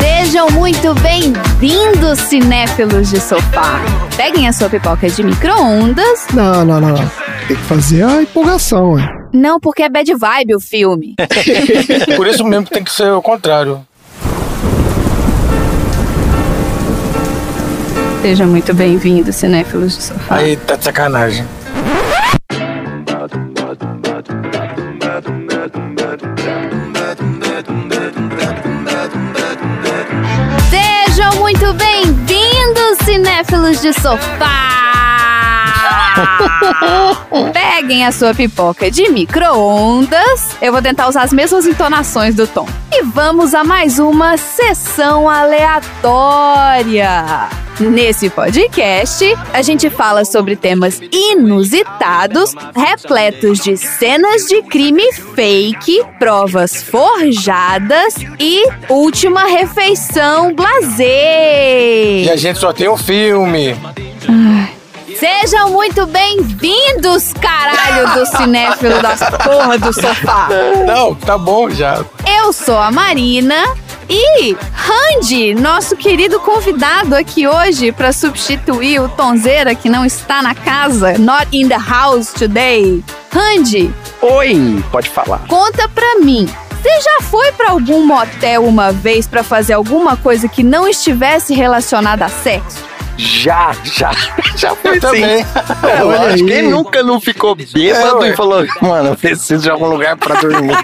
Sejam muito bem-vindos, cinéfilos de sofá. Peguem a sua pipoca de micro-ondas. Não, não, não, não. Tem que fazer a empolgação, ué. Não, porque é bad vibe o filme. Por isso mesmo tem que ser o contrário. Sejam muito bem-vindos, cinéfilos de sofá. Aí tá de sacanagem. Cinéfilos de sofá! Peguem a sua pipoca de micro-ondas. Eu vou tentar usar as mesmas entonações do Tom. E vamos a mais uma sessão aleatória. Nesse podcast, a gente fala sobre temas inusitados, repletos de cenas de crime fake, provas forjadas e última refeição blazer. E a gente só tem um filme. Sejam muito bem-vindos, caralho do cinéfilo das porra do sofá. Não, tá bom já. Eu sou a Marina e Randy, nosso querido convidado aqui hoje para substituir o Tonzeira que não está na casa, not in the house today. Randy, Oi, pode falar. conta pra mim. Você já foi pra algum motel uma vez pra fazer alguma coisa que não estivesse relacionada a sexo? Já, já, já foi Eu também. sim. É, lógico, aí. quem nunca não ficou bêbado É, e falou, mano, eu preciso de algum lugar pra dormir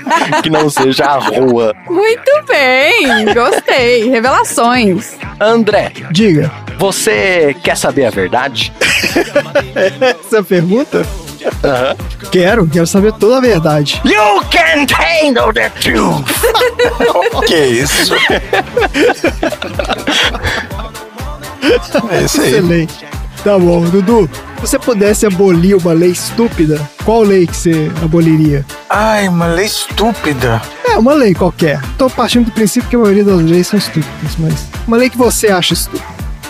que não seja a rua. Muito bem, gostei. Revelações. André, Diga, você quer saber a verdade? essa pergunta? Aham. Quero, quero saber toda a verdade. You can handle the truth! Que isso? É isso aí. Excelente. Tá bom, Dudu. Se você pudesse abolir uma lei estúpida, qual lei que você aboliria? Ai, uma lei estúpida. É, uma lei qualquer. Tô partindo do princípio que a maioria das leis são estúpidas, mas uma lei que você acha estúpida.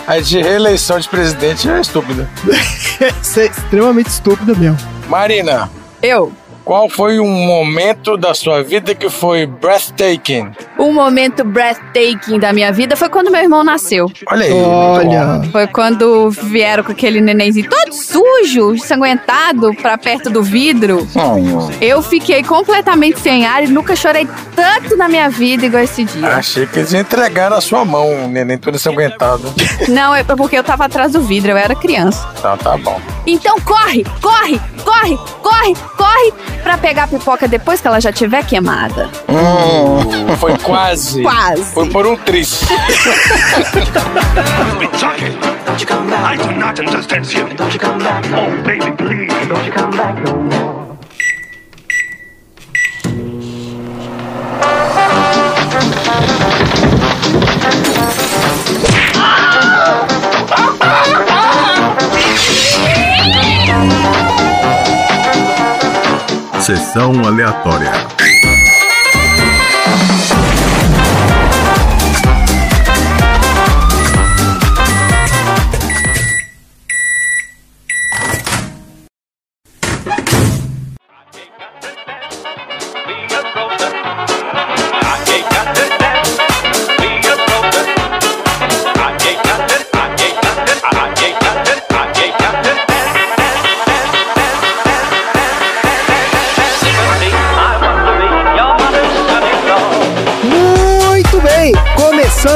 A de reeleição de presidente é estúpida. Essa é extremamente estúpida mesmo. Marina, Eu. Qual foi um momento da sua vida que foi breathtaking? O momento breathtaking da minha vida foi quando meu irmão nasceu. Olha aí. Olha, Foi quando vieram com aquele nenenzinho todo sujo, ensanguentado, pra perto do vidro. Hum, Eu fiquei completamente sem ar e nunca chorei tanto na minha vida igual esse dia. Achei que eles iam entregar na sua mão, o neném todo ensanguentado. Não, é porque eu tava atrás do vidro, eu era criança. Então tá bom. Então corre, corre, corre, corre, corre pra pegar a pipoca depois que ela já tiver queimada. hum. Foi quase. Quase. Foi por um tris. Jockey, don't you come back. I do not understand you. Don't you come back. Oh, baby, please. Don't you come back no Sessão aleatória.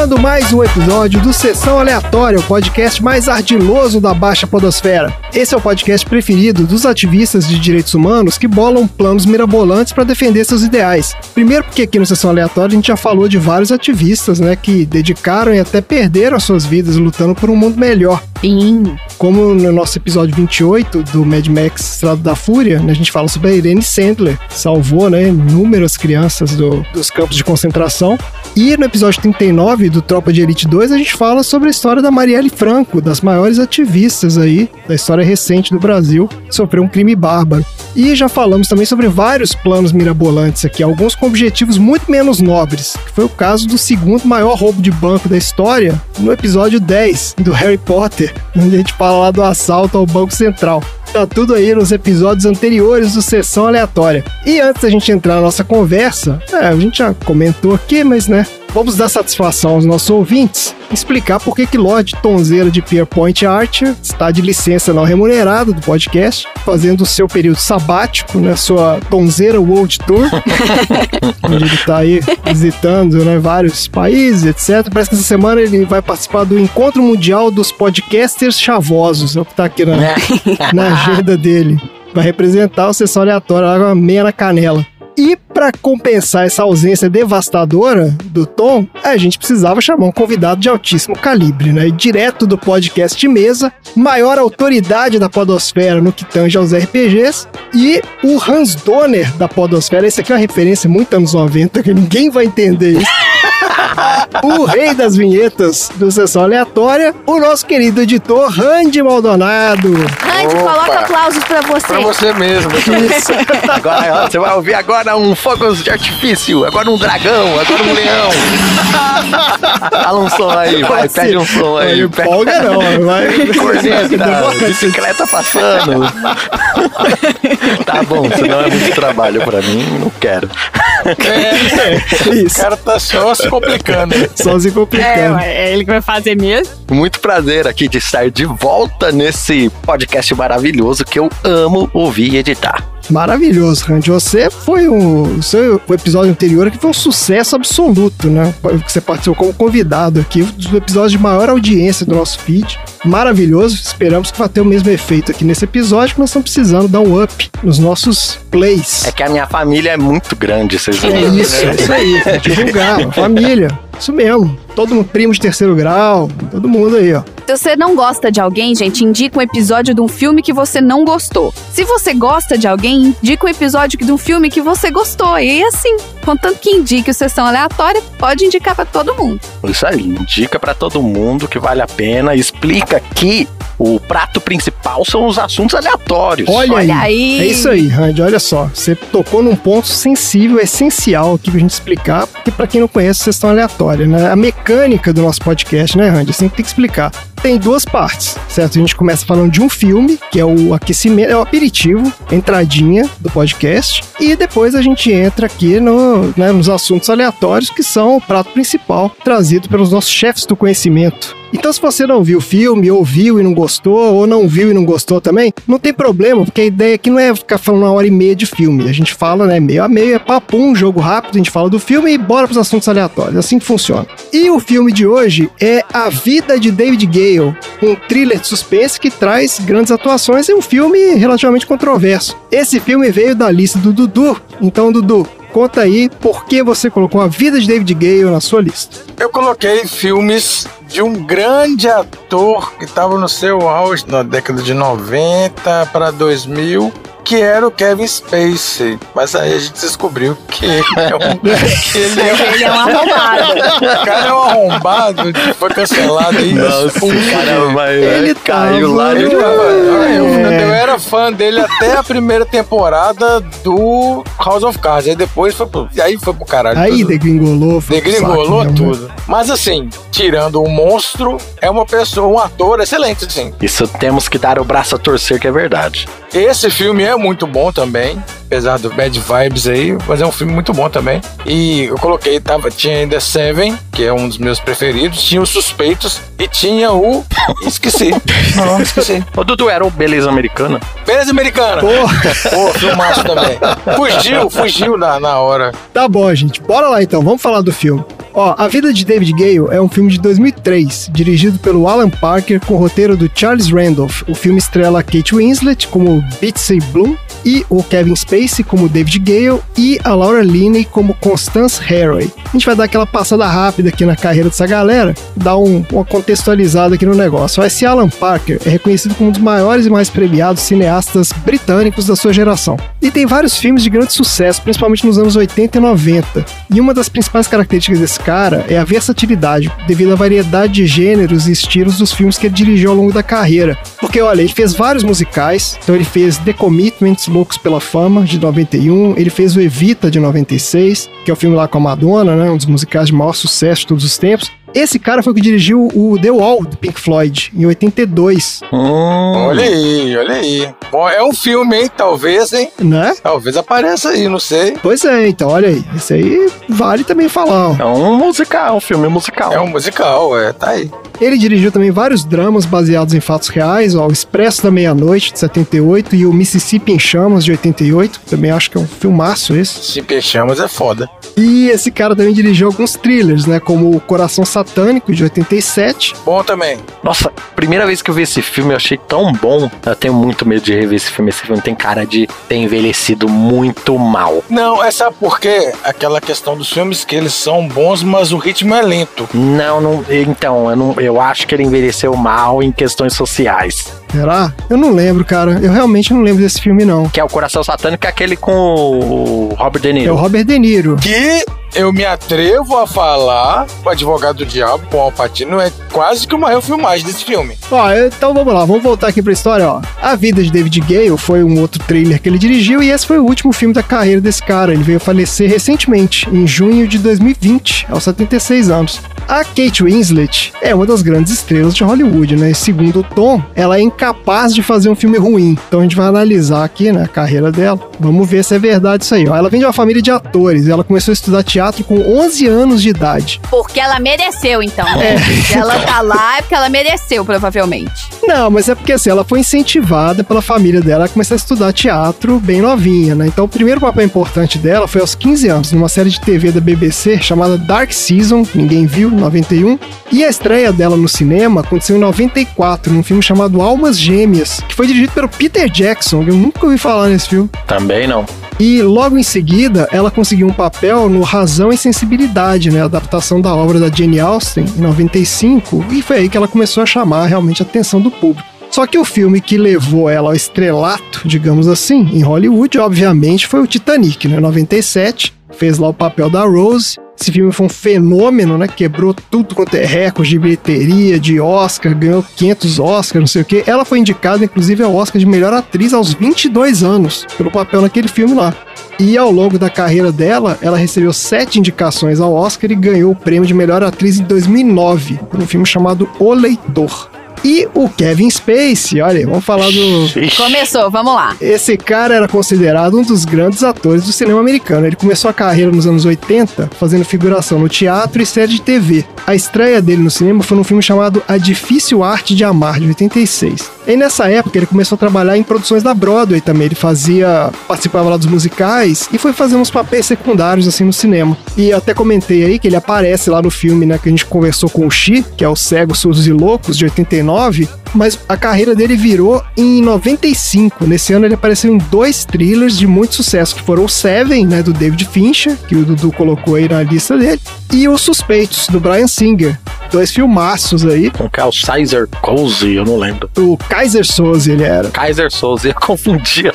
Começando mais um episódio do Sessão Aleatória, o podcast mais ardiloso da Baixa Podosfera. Esse é o podcast preferido dos ativistas de direitos humanos que bolam planos mirabolantes para defender seus ideais. Primeiro porque aqui no Sessão Aleatória a gente já falou de vários ativistas, né, que dedicaram e até perderam as suas vidas lutando por um mundo melhor. Sim. Como no nosso episódio 28 do Mad Max Estrada da Fúria, né, a gente fala sobre a Irene Sandler, salvou né, inúmeras crianças do- dos campos de concentração. E no episódio 39 do Tropa de Elite 2, a gente fala sobre a história da Marielle Franco, das maiores ativistas aí da história recente do Brasil, sofreu um crime bárbaro. E já falamos também sobre vários planos mirabolantes aqui, alguns com objetivos muito menos nobres, que foi o caso do segundo maior roubo de banco da história, no episódio 10 do Harry Potter, onde a gente fala lá do assalto ao Banco Central. Tá tudo aí nos episódios anteriores do Sessão Aleatória. E antes da gente entrar na nossa conversa, é, a gente já comentou aqui, mas né, vamos dar satisfação aos nossos ouvintes, explicar por que que Lord Tonzeira de Pierpoint Archer está de licença não remunerada do podcast, fazendo o seu período sabático, né, sua Tonzeira World Tour, onde ele está aí visitando né, vários países, etc. Parece que essa semana ele vai participar do Encontro Mundial dos Podcasters Chavosos, é o que está aqui na, na agenda dele. Vai representar o sessão aleatória lá com a meia na canela. E para compensar essa ausência devastadora do Tom, a gente precisava chamar um convidado de altíssimo calibre, né? E direto do podcast de mesa, maior autoridade da podosfera no que tange aos RPGs, e o Hans Donner da podosfera. Esse aqui é uma referência muito anos 90, que ninguém vai entender isso. o rei das vinhetas do Sessão Aleatória, o nosso querido editor Randy Maldonado. Randy, Opa. coloca aplausos pra você. Pra você mesmo. Agora ó, você vai ouvir agora um fogos de artifício, agora um dragão, agora um leão. Fala um som aí, vai, pede um som aí. Não empolga não, vai. Corneta, bicicleta passando. tá bom, senão é muito trabalho pra mim, não quero. É, o Isso, cara tá só se complicando. só se complicando. é ele que vai fazer mesmo. Muito prazer aqui de estar de volta nesse podcast maravilhoso que eu amo ouvir e editar. Maravilhoso, Randy. Você foi um. O seu episódio anterior aqui foi um sucesso absoluto, né? Que você participou como convidado aqui, um dos episódios de maior audiência do nosso feed. Maravilhoso. Esperamos que vai ter o mesmo efeito aqui nesse episódio, que nós estamos precisando dar um up nos nossos plays. É que a minha família é muito grande, vocês É não isso, é isso aí. Divulgar, família. Isso mesmo. Todo mundo, primo de terceiro grau, todo mundo aí, ó. Se você não gosta de alguém, gente, indica um episódio de um filme que você não gostou. Se você gosta de alguém, indica um episódio de um filme que você gostou. E assim, contanto que indique o Sessão Aleatória, pode indicar pra todo mundo. Isso aí, indica pra todo mundo que vale a pena, explica que o prato principal são os assuntos aleatórios. Olha, Olha aí. aí. É isso aí, Randy. Olha só. Você tocou num ponto sensível, essencial aqui pra gente explicar, porque pra quem não conhece, sessão aleatória, né? A mecânica do nosso podcast, né, Randy? Assim tem que explicar. Tem duas partes, certo? A gente começa falando de um filme, que é o aquecimento, é o aperitivo, entradinha do podcast, e depois a gente entra aqui no, né, nos assuntos aleatórios, que são o prato principal, trazido pelos nossos chefes do conhecimento. Então, se você não viu o filme, ou viu e não gostou, ou não viu e não gostou também, não tem problema, porque a ideia aqui não é ficar falando uma hora e meia de filme. A gente fala, né, meio a meio, é papo, um jogo rápido, a gente fala do filme e bora pros assuntos aleatórios. Assim que funciona. E o filme de hoje é A Vida de David Gale, um thriller de suspense que traz grandes atuações e um filme relativamente controverso. Esse filme veio da lista do Dudu. Então, Dudu, conta aí por que você colocou A Vida de David Gale na sua lista. Eu coloquei filmes de um grande ator que estava no seu auge na década de 90 para 2000, que era o Kevin Spacey. Mas aí a gente descobriu que ele é um, que ele é um Ele é um arrombado. O cara é um arrombado, foi cancelado aí. expulso. caramba, Ele caiu lá. Ele tava- eu, É. eu era fã dele até a primeira temporada do House of Cards. Aí depois foi pro, e aí foi pro caralho. Aí tudo. degringolou. foi Degringolou saco mesmo, tudo. Mas assim, tirando o monstro, é uma pessoa, um ator excelente, assim. Isso temos que dar o braço a torcer, que é verdade. Esse filme é muito bom também, apesar do bad vibes aí, mas é um filme muito bom também. E eu coloquei, tava, tinha ainda Seven, que é um dos meus preferidos, tinha os Suspeitos e tinha o... Esqueci. Não, esqueci. Ô, Dudu, era o Beleza Americana? Beleza Americana. Porra, Pô, filmaço também. Fugiu, fugiu na, na hora. tá bom, gente. Bora lá então, vamos falar do filme. Ó, A Vida de David Gale é um filme de 2003, dirigido pelo Alan Parker, com roteiro do Charles Randolph. O filme estrela Kate Winslet como Bitsy Bloom e o Kevin Spacey como David Gale e a Laura Linney como Constance Haraway. A gente vai dar aquela passada rápida aqui na carreira dessa galera, dar um, uma contextualizada aqui no negócio. Esse Alan Parker é reconhecido como um dos maiores e mais premiados cineastas britânicos da sua geração. E tem vários filmes de grande sucesso, principalmente nos anos 80 e 90. E uma das principais características desse cara é a versatilidade, devido à variedade de gêneros e estilos dos filmes que ele dirigiu ao longo da carreira. Porque, olha, ele fez vários musicais, então ele fez The Commitments, Loucos pela Fama, de 91, ele fez o Evita, de 96, que é o filme lá com a Madonna, né, um dos musicais de maior sucesso de todos os tempos. Esse cara foi o que dirigiu o The Wall, do Pink Floyd, em 82, Hum, Olha aí, olha aí. Bom, é um filme, hein? Talvez, hein? né? Talvez apareça aí, não sei. Pois é, então, olha aí. Esse aí vale também falar, ó. É um musical, um filme musical. É um musical, é, tá aí. Ele dirigiu também vários dramas baseados em fatos reais, ó, o Expresso da Meia-Noite, de 78, e o Mississippi em Chamas, de 88. Também acho que é um filmaço esse. Se Chamas é foda. E esse cara também dirigiu alguns thrillers, né? Como o Coração Satânico, de 87. Bom também. Nossa, primeira vez que eu vi esse filme eu achei tão bom. Eu tenho muito medo de rever esse filme. Esse filme tem cara de ter envelhecido muito mal. Não, é sabe por quê? Aquela questão dos filmes que eles são bons, mas o ritmo é lento. Não, não. Então, eu, não, eu acho que ele envelheceu mal em questões sociais. Será? Eu não lembro, cara. Eu realmente não lembro desse filme, não. Que é o Coração Satânico, é aquele com o Robert De É o Niro. Robert De Niro. Que eu me atrevo a falar, o Advogado do Diabo com o Alpatino é quase que uma refilmagem desse filme. Ó, então vamos lá, vamos voltar aqui pra história, ó. A Vida de David Gale foi um outro trailer que ele dirigiu e esse foi o último filme da carreira desse cara. Ele veio a falecer recentemente, em junho de 2020, aos 76 anos. A Kate Winslet é uma das grandes estrelas de Hollywood, né? E segundo o Tom, ela é incapaz de fazer um filme ruim. Então a gente vai analisar aqui, né, a carreira dela. Vamos ver se é verdade isso aí, ó. Ela vem de uma família de atores. Ela começou a estudar teatro com 11 anos de idade. Porque ela mereceu, então. Se ela tá lá é porque ela mereceu, provavelmente. Não, mas é porque assim, ela foi incentivada pela família dela a começar a estudar teatro bem novinha, né? Então o primeiro papel importante dela foi aos 15 anos, numa série de TV da BBC chamada Dark Season, ninguém viu, 91. E a estreia dela no cinema aconteceu em 94, num filme chamado Almas Gêmeas, que foi dirigido pelo Peter Jackson, que eu nunca ouvi falar nesse filme. Também não. E logo em seguida, ela conseguiu um papel no Razão e Sensibilidade, né? Adaptação da obra da Jane Austen, em 95, e foi aí que ela começou a chamar realmente a atenção do público. Só que o filme que levou ela ao estrelato, digamos assim, em Hollywood, obviamente, foi o Titanic, né? 97, fez lá o papel da Rose. Esse filme foi um fenômeno, né? Quebrou tudo quanto é recorde de bilheteria, de Oscar, ganhou 500 Oscars, não sei o quê. Ela foi indicada, inclusive, ao Oscar de melhor atriz aos 22 anos, pelo papel naquele filme lá. E ao longo da carreira dela, ela recebeu sete indicações ao Oscar e ganhou o prêmio de melhor atriz em 2009, por um filme chamado O Leitor. E o Kevin Spacey, olha, vamos falar do. Começou, vamos lá. esse cara era considerado um dos grandes atores do cinema americano. Ele começou a carreira nos anos 80 fazendo figuração no teatro e série de TV. A estreia dele no cinema foi num filme chamado A Difícil Arte de Amar, de 86. E nessa época ele começou a trabalhar em produções da Broadway também. Ele fazia, participava lá dos musicais e foi fazer uns papéis secundários assim no cinema. E eu até comentei aí que ele aparece lá no filme, né, que a gente conversou com o Xi, que é o Cegos, Surdos e Loucos, de 89, mas a carreira dele virou em 95. Nesse ano ele apareceu em dois thrillers de muito sucesso, que foram o Seven, né, do David Fincher, que o Dudu colocou aí na lista dele, e Os Suspeitos, do Brian Singer. Dois filmaços aí. Com que é o Kaiser Cozy, eu não lembro. O Kaiser Soze ele era. Kaiser Souza, eu confundia.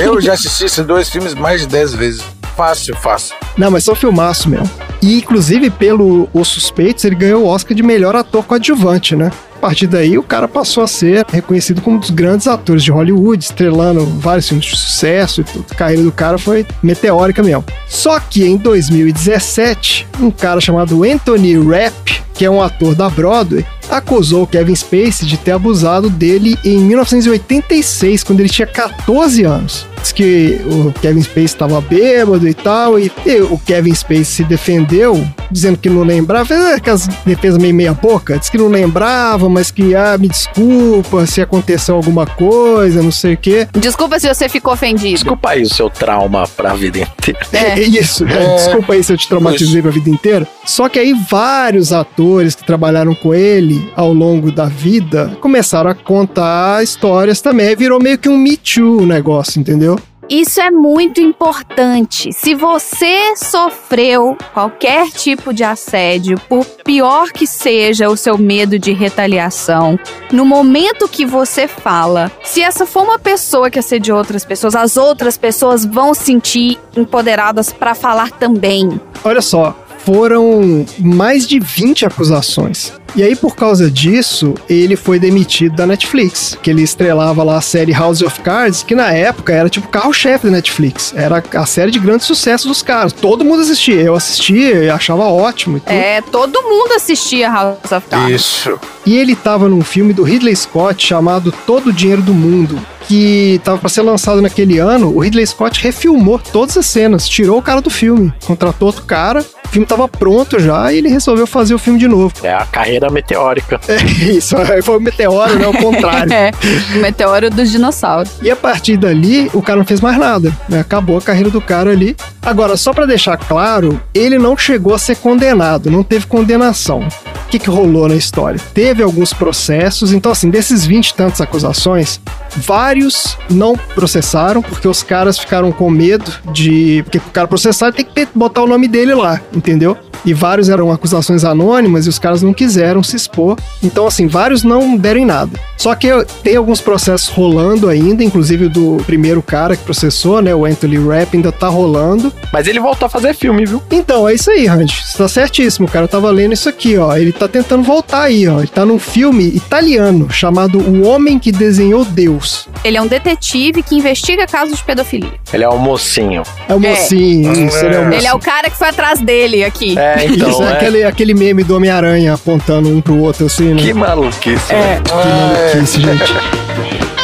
Eu já assisti esses dois filmes mais de 10 vezes. Fácil, fácil. Não, mas são filmaço mesmo. E, inclusive, pelo Os Suspeitos, ele ganhou o Oscar de melhor ator coadjuvante, né? A partir daí, o cara passou a ser reconhecido como um dos grandes atores de Hollywood, estrelando vários filmes de sucesso e tudo. A carreira do cara foi meteórica mesmo. Só que em 2017, um cara chamado Anthony Rapp, que é um ator da Broadway, acusou o Kevin Spacey de ter abusado dele em 1986, quando ele tinha 14 anos. Diz que o Kevin Spacey estava bêbado e tal, e, e o Kevin Spacey se defendeu, dizendo que não lembrava, fez aquelas defesas meio meia boca, disse que não lembrava, mas que, ah, me desculpa se aconteceu alguma coisa, não sei o quê. Desculpa se você ficou ofendido. Desculpa aí o seu trauma pra vida inteira. É, isso. É. Desculpa aí se eu te traumatizei pra vida inteira. Só que aí vários atores que trabalharam com ele ao longo da vida começaram a contar histórias também. Virou meio que um Me Too o negócio, entendeu? Isso é muito importante. Se você sofreu qualquer tipo de assédio, por pior que seja o seu medo de retaliação, no momento que você fala, se essa for uma pessoa que assediou outras pessoas, as outras pessoas vão se sentir empoderadas para falar também. Olha só, foram mais de 20 acusações. E aí, por causa disso, ele foi demitido da Netflix, que ele estrelava lá a série House of Cards, que na época era tipo carro-chefe da Netflix. Era a série de grande sucesso dos caras. Todo mundo assistia. Eu assistia e achava ótimo. E tudo. É, todo mundo assistia House of Cards. Isso. E ele tava num filme do Ridley Scott chamado Todo o Dinheiro do Mundo, que tava pra ser lançado naquele ano. O Ridley Scott refilmou todas as cenas, tirou o cara do filme, contratou outro cara. O filme tava pronto já e ele resolveu fazer o filme de novo. É a carreira meteórica. É isso, foi o meteoro, né? O contrário. É, o meteoro dos dinossauros. E a partir dali, o cara não fez mais nada, né? Acabou a carreira do cara ali. Agora, só pra deixar claro, ele não chegou a ser condenado, não teve condenação. O que, que rolou na história? Teve alguns processos, então assim, desses 20 e tantas acusações, vários não processaram, porque os caras ficaram com medo de. Porque o cara processar tem que botar o nome dele lá, entendeu? E vários eram acusações anônimas e os caras não quiseram se expor. Então, assim, vários não deram em nada. Só que tem alguns processos rolando ainda, inclusive o do primeiro cara que processou, né? O Anthony Rapp ainda tá rolando. Mas ele voltou a fazer filme, viu? Então, é isso aí, Randy. Você tá certíssimo. O cara tava lendo isso aqui, ó. Ele tá tentando voltar aí, ó. Ele tá num filme italiano chamado O Homem que Desenhou Deus. Ele é um detetive que investiga casos de pedofilia. Ele é um mocinho. É o É. mocinho, isso, ele é o Ele é mocinho. o cara que foi atrás dele aqui. É, então, isso, é, é. Aquele, aquele meme do Homem-Aranha apontando um pro outro, assim, né? Que maluquice. É. Que maluquice, gente.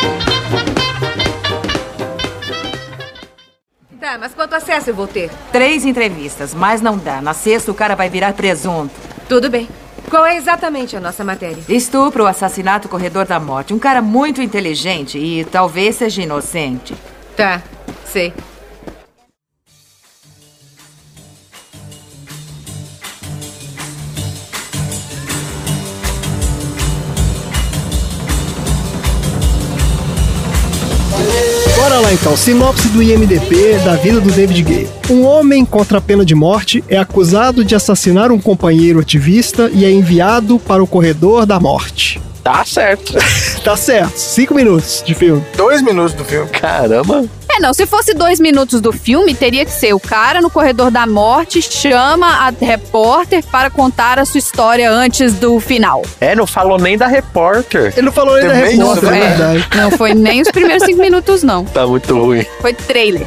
Tá, mas quanto acesso eu vou ter? Três entrevistas, mas não dá. Na sexta o cara vai virar presunto. Tudo bem. Qual é exatamente a nossa matéria? Estupro, assassinato, corredor da morte. Um cara muito inteligente e talvez seja inocente. Tá, sei. Então, sinopse do IMDB da vida do David Gale. Um homem contra a pena de morte é acusado de assassinar um companheiro ativista e é enviado para o corredor da morte. Tá certo. Tá certo, cinco minutos de filme. Dois minutos do filme. Caramba. É, não, se fosse dois minutos do filme, teria que ser o cara no corredor da morte chama a repórter para contar a sua história antes do final. É, não falou nem da repórter. Ele não falou nem da Também isso, repórter, é né? verdade. Não foi nem os primeiros cinco minutos, não. Tá muito ruim. Foi trailer.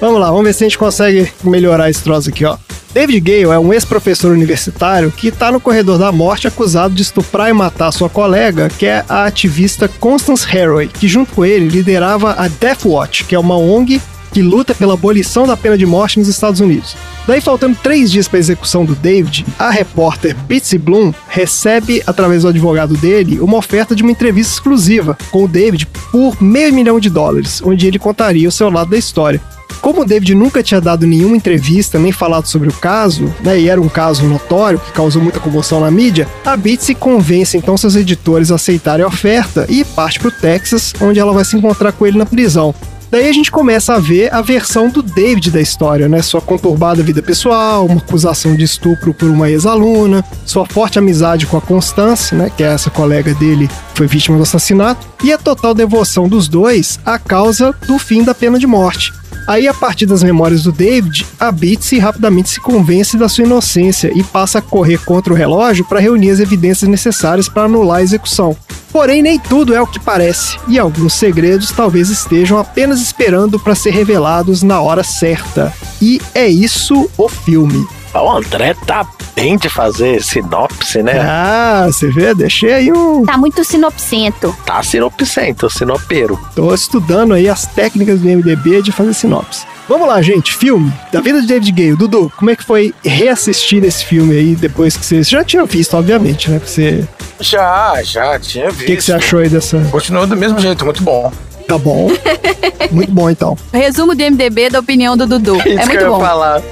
Vamos lá, vamos ver se a gente consegue melhorar esse troço aqui, ó. David Gale é um ex-professor universitário que está no corredor da morte acusado de estuprar e matar sua colega, que é a ativista Constance Haraway, que junto com ele liderava a Death Watch, que é uma ONG que luta pela abolição da pena de morte nos Estados Unidos. Daí, faltando três dias para a execução do David, a repórter Bitsy Bloom recebe, através do advogado dele, uma oferta de uma entrevista exclusiva com o David por meio milhão de dólares, onde ele contaria o seu lado da história. Como o David nunca tinha dado nenhuma entrevista nem falado sobre o caso, né, e era um caso notório que causou muita comoção na mídia, a Bitsy convence então seus editores a aceitarem a oferta e parte para o Texas, onde ela vai se encontrar com ele na prisão. Daí a gente começa a ver a versão do David da história, né? Sua conturbada vida pessoal, uma acusação de estupro por uma ex-aluna, sua forte amizade com a Constance, né? Que é essa colega dele foi vítima do assassinato, e a total devoção dos dois à causa do fim da pena de morte. Aí, a partir das memórias do David, a Bitsy rapidamente se convence da sua inocência e passa a correr contra o relógio para reunir as evidências necessárias para anular a execução. Porém, nem tudo é o que parece, e alguns segredos talvez estejam apenas esperando para ser revelados na hora certa. E é isso o filme. O André tá bem de fazer sinopse, né? Ah, você vê? Deixei aí um. Tá muito sinopsento. Tá sinopsento, sinopeiro. Tô estudando aí as técnicas do MDB de fazer sinopse. Vamos lá, gente. Filme da vida de David Gale. Dudu, como é que foi reassistir esse filme aí depois que você, você já tinha visto, obviamente, né? Você, Já, já, tinha visto. o que, que você achou aí dessa? Continuou do mesmo jeito, muito bom. Tá bom. Muito bom, então. Resumo do MDB da opinião do Dudu. Isso É que muito eu ia bom. falar.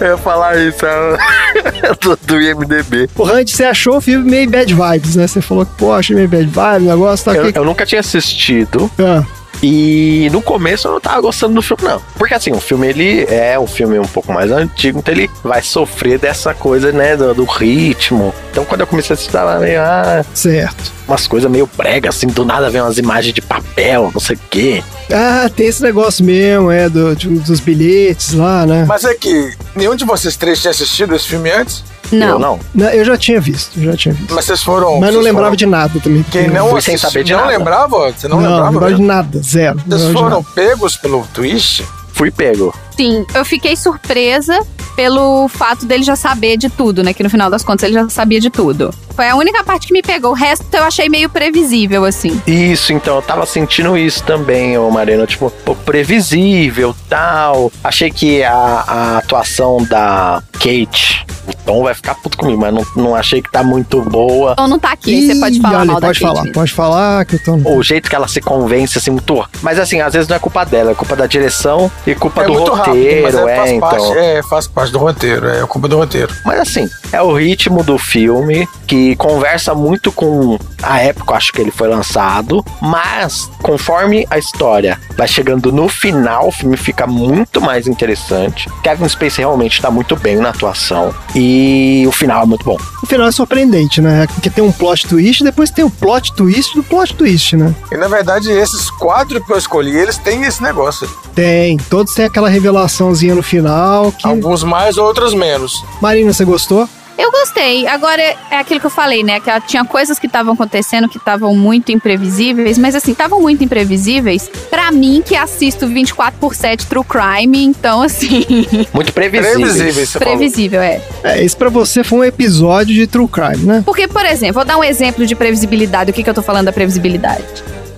Eu ia falar isso é, do, do IMDB. O Randy, você achou o filme meio bad vibes, né? Você falou que, pô, achei meio bad vibes, o negócio tá Eu, aqui. eu nunca tinha assistido, Ah, E no começo eu não tava gostando do filme, não. Porque assim, o filme ele é um filme um pouco mais antigo, então ele vai sofrer dessa coisa, né, do, do ritmo. Então quando eu comecei a assistir, tava meio, ah, Certo. umas coisas meio brega, assim, do nada vem umas imagens de papel, não sei o quê. Ah, tem esse negócio mesmo, é, do, de- dos bilhetes lá, né? Mas é que nenhum de vocês três tinha assistido esse filme antes? Não. Eu não. Não, eu já tinha visto, eu já tinha visto. Mas vocês foram. Mas não lembrava foram- de nada também. Quem não Fui sem assistiu- saber de não nada. lembrava? Você não, Não, lembrava? lembrava de nada, zero. Não Vocês foram pegos pelo twist? Fui pego. Sim, eu fiquei surpresa pelo fato dele já saber de tudo, né? Que no final das contas ele já sabia de tudo. Foi a única parte que me pegou. O resto eu achei meio previsível, assim. Isso, então, eu tava sentindo isso também, ô Marina. Tipo, pô, previsível, tal. Achei que a, a atuação da Kate, o Tom vai ficar puto comigo, mas não, não achei que tá muito boa. Então não tá aqui, aí você pode Ih, falar olha, mal da pode Kate falar, mesmo. pode falar que eu tô... O jeito que ela se convence, assim, muito. Mas assim, às vezes não é culpa dela, é culpa da direção e culpa é do muito roteiro, rápido, é, é, faz, então. parte, é, faz parte do roteiro, é culpa do roteiro. Mas assim, é o ritmo do filme que conversa muito com a época, acho que ele foi lançado, mas conforme a história vai chegando no final, o filme fica muito mais interessante. Kevin Spacey realmente tá muito bem na atuação e o final é muito bom. O final é surpreendente, né? Porque tem um plot twist e depois tem o plot twist do plot twist, né? E na verdade, esses quatro que eu escolhi, eles têm esse negócio. Tem, todos têm aquela revelaçãozinha no final que... Alguns mais, outros menos. Marina, você gostou? Eu gostei. Agora é aquilo que eu falei, né? Que tinha coisas que estavam acontecendo que estavam muito imprevisíveis, mas assim, estavam muito imprevisíveis pra mim que assisto 24 por 7 True Crime, então assim, Muito previsível. Você falou. previsível é. É, esse pra você foi um episódio de True Crime, né? Porque, por exemplo, vou dar um exemplo de previsibilidade. O que, que eu tô falando da previsibilidade?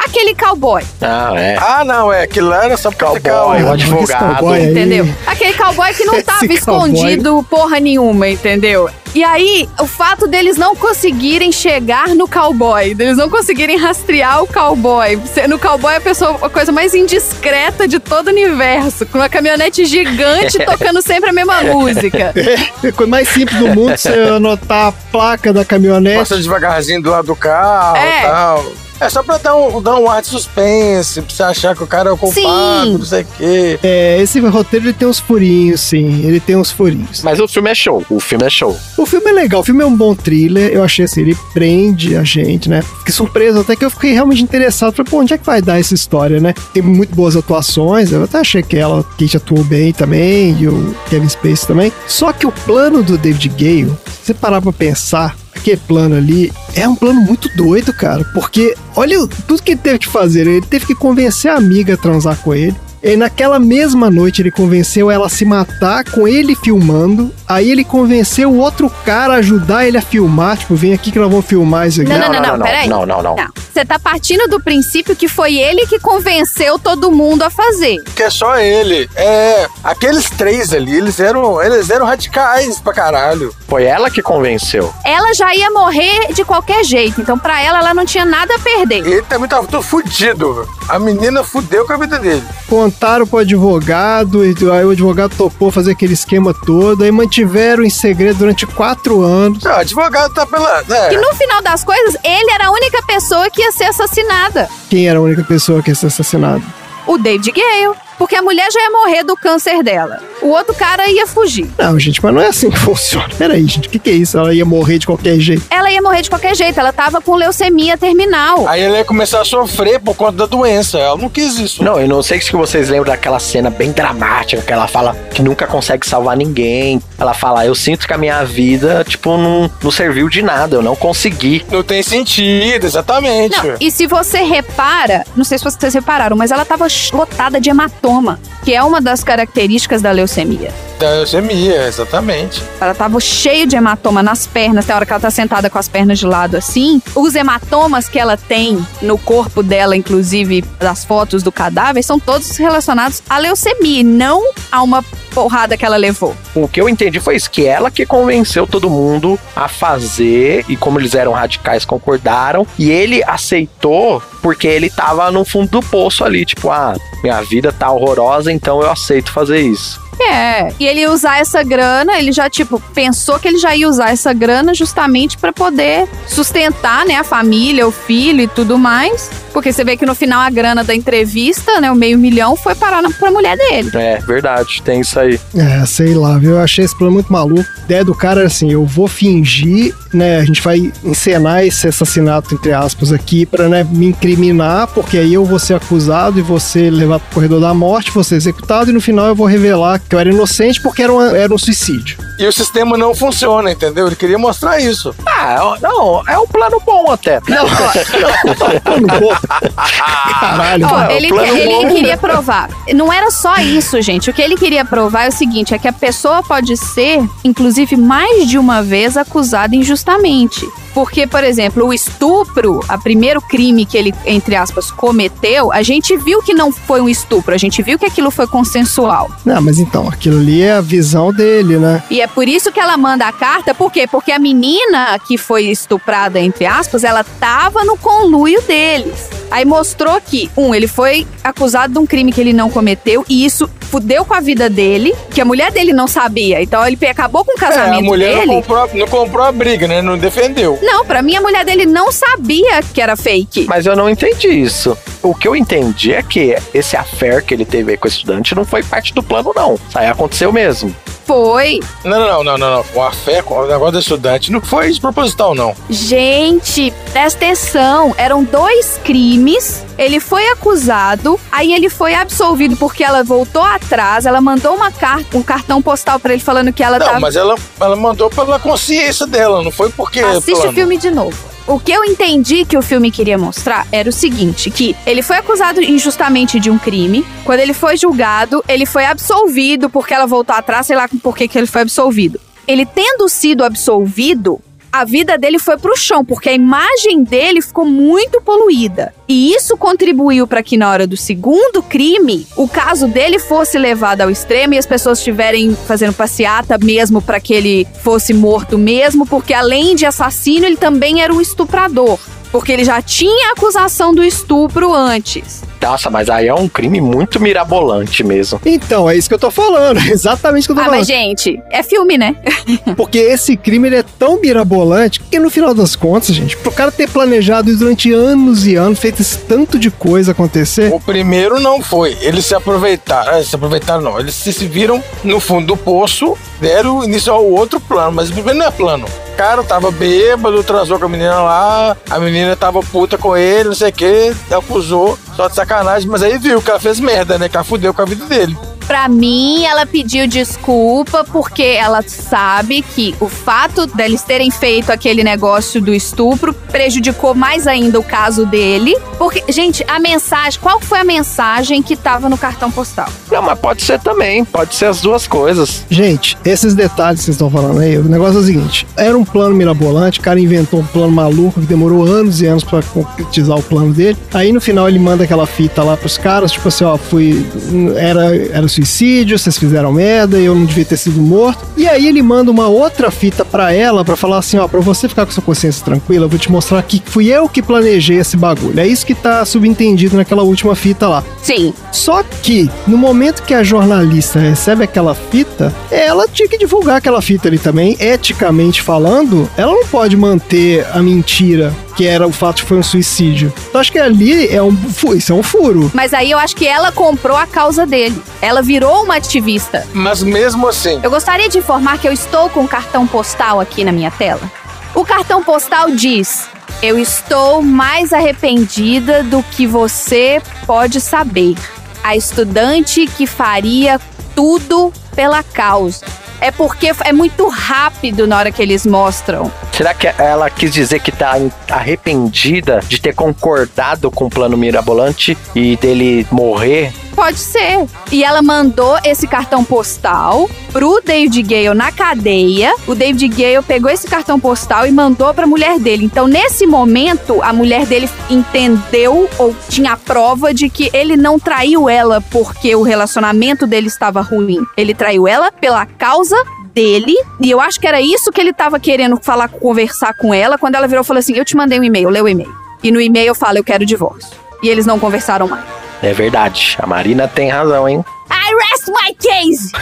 Aquele cowboy, Ah, é. Ah, não, é. Aquilo lá era só Cowboy, o Ah, advogado. cowboy entendeu? Aquele cowboy que não tava cowboy. escondido porra nenhuma, entendeu? E aí, o fato deles não conseguirem chegar no cowboy, deles não conseguirem rastrear o cowboy. Sendo o cowboy a pessoa, a coisa mais indiscreta de todo o universo, com uma caminhonete gigante tocando sempre a mesma música. É a coisa mais simples do mundo você anotar a placa da caminhonete. Passa devagarzinho do lado do carro É. e tal. É só pra dar um, dar um ar de suspense, pra você achar que o cara é o culpado, Sim. não sei o quê. É, esse roteiro ele tem uns furinhos, sim. Ele tem uns furinhos. Mas o filme é show. O filme é show. O filme é legal, o filme é um bom thriller. Eu achei assim, ele prende a gente, né? Fiquei surpreso, até que eu fiquei realmente interessado. Falei, pô, onde é que vai dar essa história, né? Tem muito boas atuações. Eu até achei que ela, Kate atuou bem também, e o Kevin Spacey também. Só que o plano do David Gale, se você parar pra pensar, aquele plano ali é um plano muito doido, cara. Porque olha tudo que ele teve que fazer. Ele teve que convencer a amiga a transar com ele. E naquela mesma noite ele convenceu ela a se matar com ele filmando. Aí ele convenceu o outro cara a ajudar ele a filmar. Tipo, vem aqui que nós vamos filmar isso aqui. Não, não, Não, não, não, não, não, peraí. não, não, não. Você tá partindo do princípio que foi ele que convenceu todo mundo a fazer. Que é só ele. É. Aqueles três ali, eles eram, eles eram radicais pra caralho. Foi ela que convenceu. Ela já ia morrer de qualquer jeito, então pra ela ela não tinha nada a perder. Ele também tava todo fudido. A menina fudeu com a vida dele. Contaram pro advogado, e aí o advogado topou fazer aquele esquema todo. Aí mantiveram em segredo durante quatro anos. Não, o advogado tá pela. Né? E no final das coisas, ele era a única pessoa que ia ser assassinada. Quem era a única pessoa que ia ser assassinada? O David Gale. Porque a mulher já ia morrer do câncer dela. O outro cara ia fugir. Não, gente, mas não é assim que funciona. Peraí, gente, o que, que é isso? Ela ia morrer de qualquer jeito. Ela ia morrer de qualquer jeito. Ela tava com leucemia terminal. Aí ele ia começar a sofrer por conta da doença. Ela não quis isso. Não, eu não sei se vocês lembram daquela cena bem dramática que ela fala que nunca consegue salvar ninguém. Ela fala, eu sinto que a minha vida, tipo, não, não serviu de nada, eu não consegui. Não tem sentido, exatamente. Não, e se você repara, não sei se vocês repararam, mas ela tava lotada de hematoma, que é uma das características da leucemia. Da leucemia, exatamente. Ela tava cheia de hematoma nas pernas, tem hora que ela tá sentada com as pernas de lado assim. Os hematomas que ela tem no corpo dela, inclusive das fotos do cadáver, são todos relacionados à leucemia, e não a uma porrada que ela levou. O que eu entendi foi isso, que ela que convenceu todo mundo a fazer, e como eles eram radicais, concordaram, e ele aceitou porque ele tava no fundo do poço ali, tipo, ah, minha vida tá horrorosa, então eu aceito fazer isso. É, e ele ia usar essa grana, ele já, tipo, pensou que ele já ia usar essa grana justamente pra poder sustentar, né, a família, o filho e tudo mais. Porque você vê que no final a grana da entrevista, né, o meio milhão, foi parar na, pra mulher dele. É, verdade, tem isso aí. É, sei lá, viu? Eu achei esse plano muito maluco. A ideia do cara era assim: eu vou fingir, né? A gente vai encenar esse assassinato, entre aspas, aqui, pra né, me incriminar, porque aí eu vou ser acusado e você levar pro corredor da morte, vou ser executado, e no final eu vou revelar que eu era inocente porque era, uma- era um suicídio. E o sistema não funciona, entendeu? Ele queria mostrar isso. Ah, não, é um plano bom até. Não, não, não. Caralho, Ó, ele, plano ele bom. queria provar. Não era só isso, gente. O que ele queria provar é o seguinte: é que a pessoa pode ser, inclusive, mais de uma vez acusada injustamente. Porque, por exemplo, o estupro, a primeiro crime que ele, entre aspas, cometeu, a gente viu que não foi um estupro, a gente viu que aquilo foi consensual. Não, mas então, aquilo ali é a visão dele, né? E é por isso que ela manda a carta, por quê? Porque a menina que foi estuprada, entre aspas, ela tava no conluio deles. Aí mostrou que, um, ele foi acusado de um crime que ele não cometeu, e isso fudeu com a vida dele, que a mulher dele não sabia. Então ele acabou com o É, casamento a mulher não dele. comprou, não comprou a briga, né? Não defendeu. Não, pra mim a mulher dele não sabia que era fake. Mas eu não entendi isso. O que eu entendi é que esse affair que ele teve com o estudante não foi parte do plano, não. Isso aí aconteceu mesmo. Foi. Não, não, não, não, não. O a fé, o negócio do estudante não foi desproposital, não. Gente, presta atenção. Eram dois crimes. Ele foi acusado, aí ele foi absolvido porque ela voltou atrás. Ela mandou uma carta, um cartão postal pra ele falando que ela Não, tava. mas ela, ela mandou pela consciência dela, não foi porque. Assiste plano. o filme de novo. O que eu entendi que o filme queria mostrar era o seguinte: que ele foi acusado injustamente de um crime. Quando ele foi julgado, ele foi absolvido porque ela voltou atrás, sei lá por que ele foi absolvido. Ele tendo sido absolvido, a vida dele foi pro chão, porque a imagem dele ficou muito poluída. E isso contribuiu para que na hora do segundo crime, o caso dele fosse levado ao extremo e as pessoas estiverem fazendo passeata mesmo para que ele fosse morto mesmo, porque além de assassino, ele também era um estuprador. Porque ele já tinha acusação do estupro antes. Nossa, mas aí é um crime muito mirabolante mesmo. Então, é isso que eu tô falando. Exatamente o que eu tô Ah, falando. mas gente, é filme, né? Porque esse crime ele é tão mirabolante que no final das contas, gente, pro cara ter planejado isso durante anos e anos, feito esse tanto de coisa acontecer, O primeiro não foi. Eles se aproveitaram. eh, Se aproveitaram, não. Eles se se viram no fundo do poço, deram início ao outro plano. Mas o primeiro não é plano. O cara tava bêbado, transou com a menina lá, a menina tava puta com ele, não sei o que, acusou, só de sacanagem, mas aí viu que ela fez merda, né? Que ela fudeu com a vida dele. Pra mim, ela pediu desculpa porque ela sabe que o fato deles terem feito aquele negócio do estupro prejudicou mais ainda o caso dele. Porque, gente, a mensagem, qual foi a mensagem que tava no cartão postal? Não, mas pode ser também, pode ser as duas coisas. gente, esses detalhes que vocês estão falando aí, o negócio é o seguinte: era um plano mirabolante, o cara inventou um plano maluco que demorou anos e anos pra concretizar o plano dele. Aí no final ele manda aquela fita lá pros caras, tipo assim, ó, fui. Era, era suicídio, vocês fizeram merda, eu não devia ter sido morto. E aí ele manda uma outra fita pra ela pra falar assim, ó, pra você ficar com sua consciência tranquila, eu vou te mostrar que fui eu que planejei esse bagulho. É isso que tá subentendido naquela última fita lá. Sim. Só que, no momento que a jornalista recebe aquela fita, ela tinha que divulgar aquela fita ali também. Eticamente falando, ela não pode manter a mentira que era o fato de que foi um suicídio. Então acho que ali é um, isso é um furo. Mas aí eu acho que ela comprou a causa dele. Ela virou uma ativista. Mas mesmo assim, Eu gostaria de informar que eu estou com um cartão postal aqui na minha tela. O cartão postal diz: Eu estou mais arrependida do que você pode saber. A estudante que faria tudo pela causa. É porque é muito rápido na hora que eles mostram. Será que ela quis dizer que tá arrependida de ter concordado com o plano mirabolante e dele morrer? Pode ser. E ela mandou esse cartão postal pro David Gale na cadeia. O David Gale pegou esse cartão postal e mandou pra mulher dele. Então, nesse momento, a mulher dele entendeu ou tinha a prova de que ele não traiu ela porque o relacionamento dele estava ruim. Ele traiu ela pela causa dele, e eu acho que era isso que ele tava querendo falar, conversar com ela, quando ela virou e falou assim: Eu te mandei um e-mail, lê o e-mail. E no e-mail fala: Eu quero divórcio. E eles não conversaram mais. É verdade, a Marina tem razão, hein? I rest my case!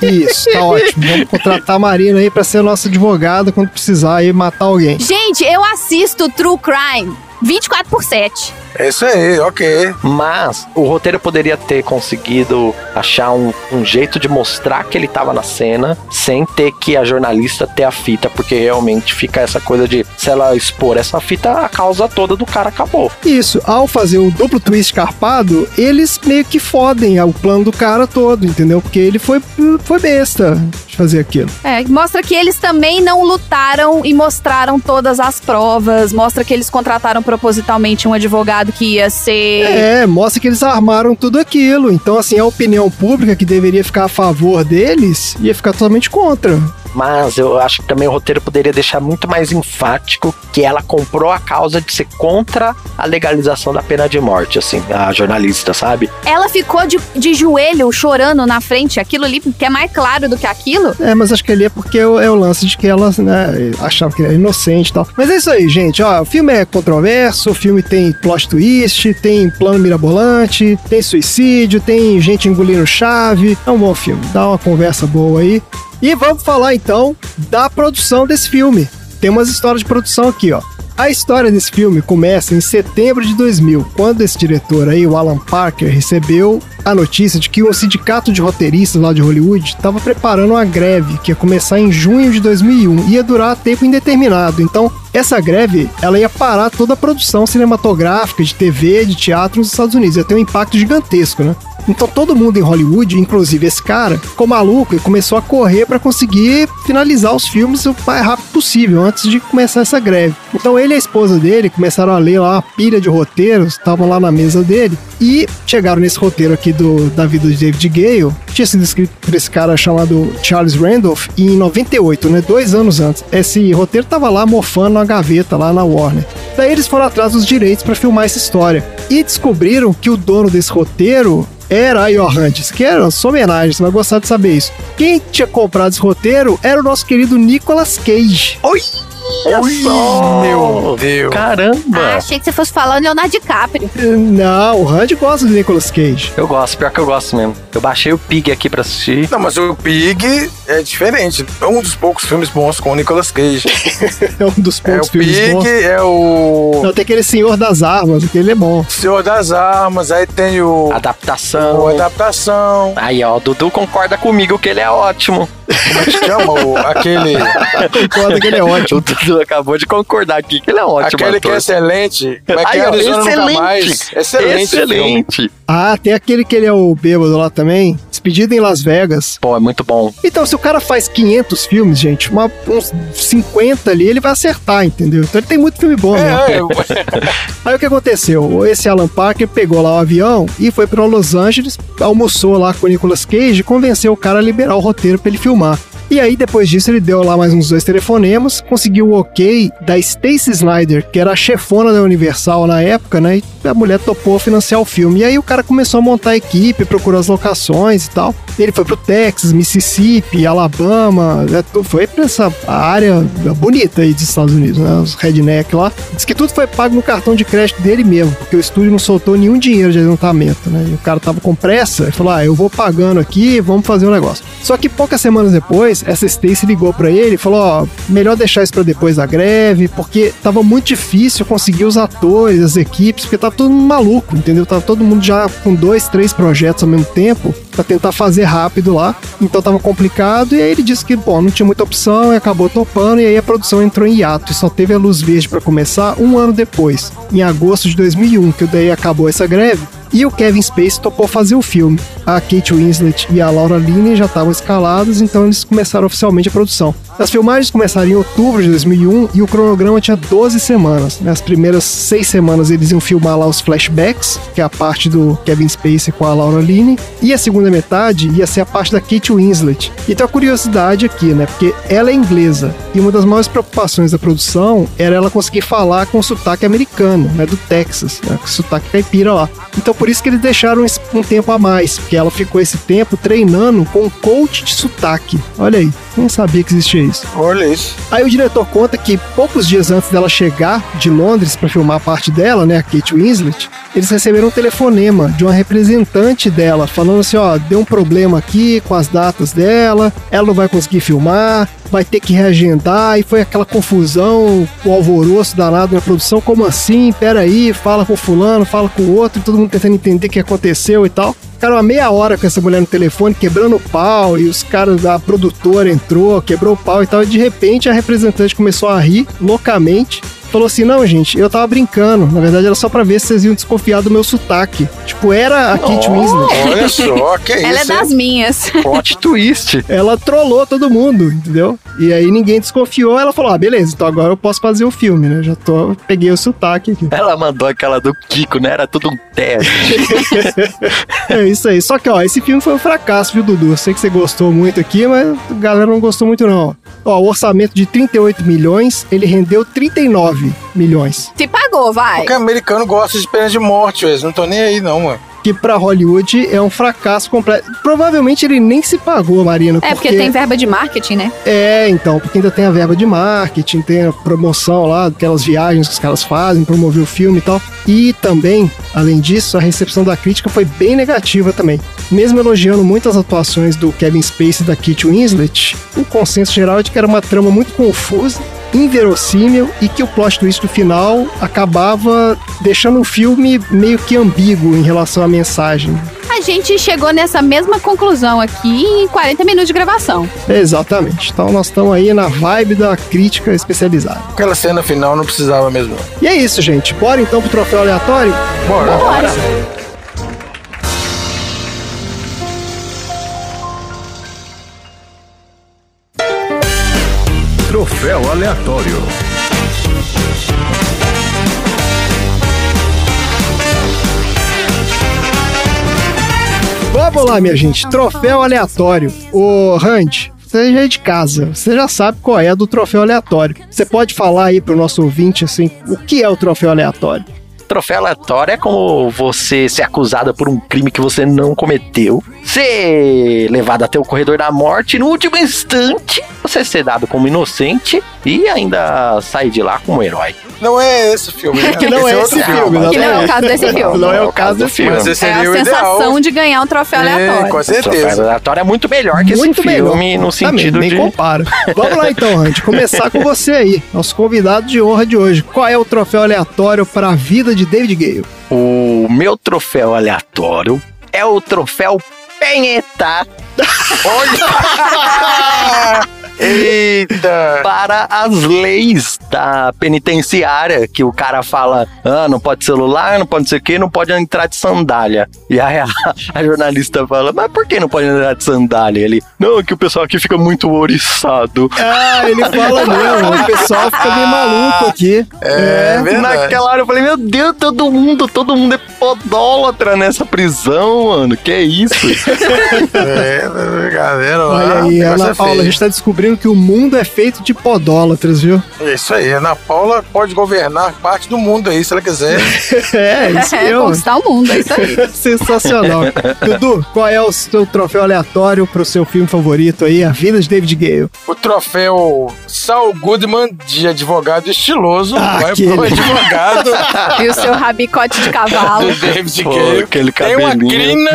Isso, tá ótimo. Vamos contratar a Marina aí pra ser a nossa advogada quando precisar aí matar alguém. Gente, eu assisto True Crime 24 por 7. É isso aí, ok. Mas o roteiro poderia ter conseguido achar um, um jeito de mostrar que ele tava na cena sem ter que a jornalista ter a fita, porque realmente fica essa coisa de se ela expor essa fita, a causa toda do cara acabou. Isso, ao fazer o duplo twist carpado, eles meio que fodem o plano do cara todo, entendeu? Porque ele foi, foi besta de fazer aquilo. É, mostra que eles também não lutaram e mostraram todas as provas. Mostra que eles contrataram propositalmente um advogado que ia ser. É, mostra que eles armaram tudo aquilo. Então, assim, a opinião pública que deveria ficar a favor deles ia ficar totalmente contra. Mas eu acho que também o roteiro poderia deixar muito mais enfático que ela comprou a causa de ser contra a legalização da pena de morte, assim, a jornalista, sabe? Ela ficou de, de joelho chorando na frente. Aquilo ali que é mais claro do que aquilo. É, mas acho que ali é porque é o, é o lance de que ela né, achava que era inocente e tal. Mas é isso aí, gente. Ó, o filme é controverso, o filme tem plot twist, tem plano mirabolante, tem suicídio, tem gente engolindo chave. É um bom filme. Dá uma conversa boa aí. E vamos falar então da produção desse filme. Tem umas histórias de produção aqui, ó. A história desse filme começa em setembro de 2000, quando esse diretor aí, o Alan Parker, recebeu a notícia de que o sindicato de roteiristas lá de Hollywood estava preparando uma greve que ia começar em junho de 2001 e ia durar tempo indeterminado. Então, essa greve, ela ia parar toda a produção cinematográfica de TV, de teatro nos Estados Unidos. Ia ter um impacto gigantesco, né? Então todo mundo em Hollywood, inclusive esse cara, ficou maluco e começou a correr para conseguir finalizar os filmes o mais rápido possível, antes de começar essa greve. Então ele e a esposa dele começaram a ler lá uma pilha de roteiros, estavam lá na mesa dele, e chegaram nesse roteiro aqui do, da vida de David Gale, tinha sido escrito por esse cara chamado Charles Randolph em 98, né? Dois anos antes. Esse roteiro tava lá mofando na gaveta, lá na Warner. Daí eles foram atrás dos direitos para filmar essa história. E descobriram que o dono desse roteiro era aí, ó, que era sua homenagem, você vai gostar de saber isso. Quem tinha comprado esse roteiro era o nosso querido Nicolas Cage. Oi! Ui, meu Deus. Caramba! Ah, achei que você fosse falando Leonardo DiCaprio. Não, o Randy gosta do Nicolas Cage. Eu gosto, pior que eu gosto mesmo. Eu baixei o Pig aqui pra assistir. Não, mas o Pig é diferente. É um dos poucos filmes bons com o Nicolas Cage. É um dos é poucos o filmes Pig, bons. é o Não, tem aquele Senhor das Armas, aquele é bom. Senhor das Armas, aí tem o, Adaptação. o Adaptação. Aí, ó, o Dudu concorda comigo que ele é ótimo. Como é que chama? O, aquele Concordo que ele é O ótimo. Dudu acabou de concordar aqui que ele é ótimo. aquele que é ator. excelente. Como é que é excelente. Mais? Excelente. filme. Excelente. Ah, tem aquele que ele é o bêbado lá também. Despedido em Las Vegas. Pô, é muito bom. Então, se o cara faz 500 filmes, gente, uma- uns 50 ali, ele vai acertar, entendeu? Então ele tem muito filme bom, né? É, é, Aí o que aconteceu? Esse Alan Parker pegou lá o avião e foi pra Los Angeles, almoçou lá com o Nicolas Cage e convenceu o cara a liberar o roteiro pra ele filmar. E aí, depois disso, ele deu lá mais uns dois telefonemas, conseguiu o ok da Stacy Snyder, que era a chefona da Universal na época, né? A mulher topou financiar o filme. E aí o cara começou a montar a equipe, procurou as locações e tal. Ele foi pro Texas, Mississippi, Alabama, tu- foi pra essa área bonita aí dos Estados Unidos, né? Os redneck lá. Diz que tudo foi pago no cartão de crédito dele mesmo, porque o estúdio não soltou nenhum dinheiro de adiantamento, né? E o cara tava com pressa e falou: Ah, eu vou pagando aqui, vamos fazer um negócio. Só que poucas semanas depois, essa Stacy ligou pra ele e falou: Ó, melhor deixar isso pra depois da greve, porque tava muito difícil conseguir os atores, as equipes, porque tava todo mundo maluco, entendeu? Tava todo mundo já com dois, três projetos ao mesmo tempo pra tentar fazer rápido lá. Então tava complicado. E aí ele disse que, bom, não tinha muita opção e acabou topando. E aí a produção entrou em hiato e só teve a luz verde pra começar um ano depois, em agosto de 2001, que daí acabou essa greve. E o Kevin Spacey topou fazer o filme. A Kate Winslet e a Laura Linney já estavam escaladas, então eles começaram oficialmente a produção. As filmagens começaram em outubro de 2001 e o cronograma tinha 12 semanas. Nas primeiras seis semanas eles iam filmar lá os flashbacks, que é a parte do Kevin Spacey com a Laura Linney, e a segunda metade ia ser a parte da Kate Winslet. E tem uma curiosidade aqui, né? Porque ela é inglesa e uma das maiores preocupações da produção era ela conseguir falar com sotaque americano, né? Do Texas, né? Com sotaque caipira lá. Então por isso que eles deixaram um tempo a mais, porque ela ficou esse tempo treinando com um coach de sotaque. Olha aí. Nem sabia que existia isso. Olha isso. Aí o diretor conta que poucos dias antes dela chegar de Londres pra filmar a parte dela, né, a Kate Winslet, eles receberam um telefonema de uma representante dela falando assim, ó, deu um problema aqui com as datas dela, ela não vai conseguir filmar, vai ter que reagendar e foi aquela confusão, o alvoroço danado na produção, como assim? Peraí, fala com fulano, fala com o outro, todo mundo tentando entender o que aconteceu e tal. Ficaram uma meia hora com essa mulher no telefone, quebrando o pau, e os caras, a produtora entrou, quebrou o pau e tal, e de repente a representante começou a rir loucamente. Falou assim: não, gente, eu tava brincando. Na verdade, era só pra ver se vocês iam desconfiar do meu sotaque. Tipo, era a Kate Winslet. Olha só, que isso. Ela é das hein? minhas. Plot twist. Ela trollou todo mundo, entendeu? E aí ninguém desconfiou. Ela falou: ah, beleza, então agora eu posso fazer o filme, né? Já tô, peguei o sotaque aqui. Ela mandou aquela do Kiko, né? Era tudo um teste. É isso aí. Só que, ó, esse filme foi um fracasso, viu, Dudu? Eu sei que você gostou muito aqui, mas a galera não gostou muito, não. Ó, o orçamento de 38 milhões, ele rendeu 39 milhões. Se pagou, vai. Porque americano gosta de pena de morte, eles não tô nem aí, não, mano. Que pra Hollywood é um fracasso completo. Provavelmente ele nem se pagou, Marina. É, porque tem verba de marketing, né? É, então, porque ainda tem a verba de marketing, tem a promoção lá, aquelas viagens que os caras fazem, promover o filme e tal. E também, além disso, a recepção da crítica foi bem negativa também. Mesmo elogiando muitas atuações do Kevin Spacey e da Kate Winslet, o consenso geral é de que era uma trama muito confusa, inverossímil e que o plot twist do final acabava deixando o filme meio que ambíguo em relação à mensagem. A gente chegou nessa mesma conclusão aqui em 40 minutos de gravação. Exatamente. Então nós estamos aí na vibe da crítica especializada. Aquela cena final não precisava mesmo. E é isso, gente. Bora então pro troféu aleatório? Bora. Bora. Troféu aleatório. Vamos lá, minha gente. Troféu aleatório. Ô, Randy, você já é de casa. Você já sabe qual é do troféu aleatório. Você pode falar aí pro nosso ouvinte, assim, o que é o troféu aleatório? Troféu aleatório é como você ser acusado por um crime que você não cometeu, ser levado até o corredor da morte e no último instante você ser dado como inocente e ainda sair de lá como herói. Não é esse filme, né? Que não é outro esse filme, Que não é o caso desse filme. Não é o caso do filme. Mas esse É a sensação de ganhar um troféu É, aleatório. com O troféu certeza. aleatório é muito melhor que Muito esse melhor. filme no Também, sentido nem de... compara. Vamos lá então, Randy. Começar com você aí, nosso convidado de honra de hoje. Qual é o troféu aleatório para a vida de David Gale? O meu troféu aleatório é o troféu Penheta Olha! Eita! para as leis da penitenciária, que o cara fala, ah, não pode celular, não pode não sei o que, não pode entrar de sandália. E aí a, a jornalista fala, mas por que não pode entrar de sandália? Ele, não, é que o pessoal aqui fica muito ouriçado. Ah, ele fala mesmo. O pessoal fica meio maluco aqui. É, verdade. Naquela hora eu falei, meu Deus, todo mundo, todo mundo é podólatra nessa prisão, mano. Que isso? É, galera, Olha aí, Ana é Paula, a gente tá descobrindo que o mundo é feito de podólatras, viu? É Isso aí, Ana Paula pode governar parte do mundo aí, se ela quiser. É, isso É, mesmo. conquistar o mundo, é isso aí. Sensacional. Dudu, qual é o seu troféu aleatório pro seu filme favorito aí, A Vida de David Gale? O troféu Saul Goodman de advogado estiloso Ah, vai aquele. pro advogado E o seu rabicote de cavalo. do David Pô, Gale. aquele Tem uma cabelinho. crina,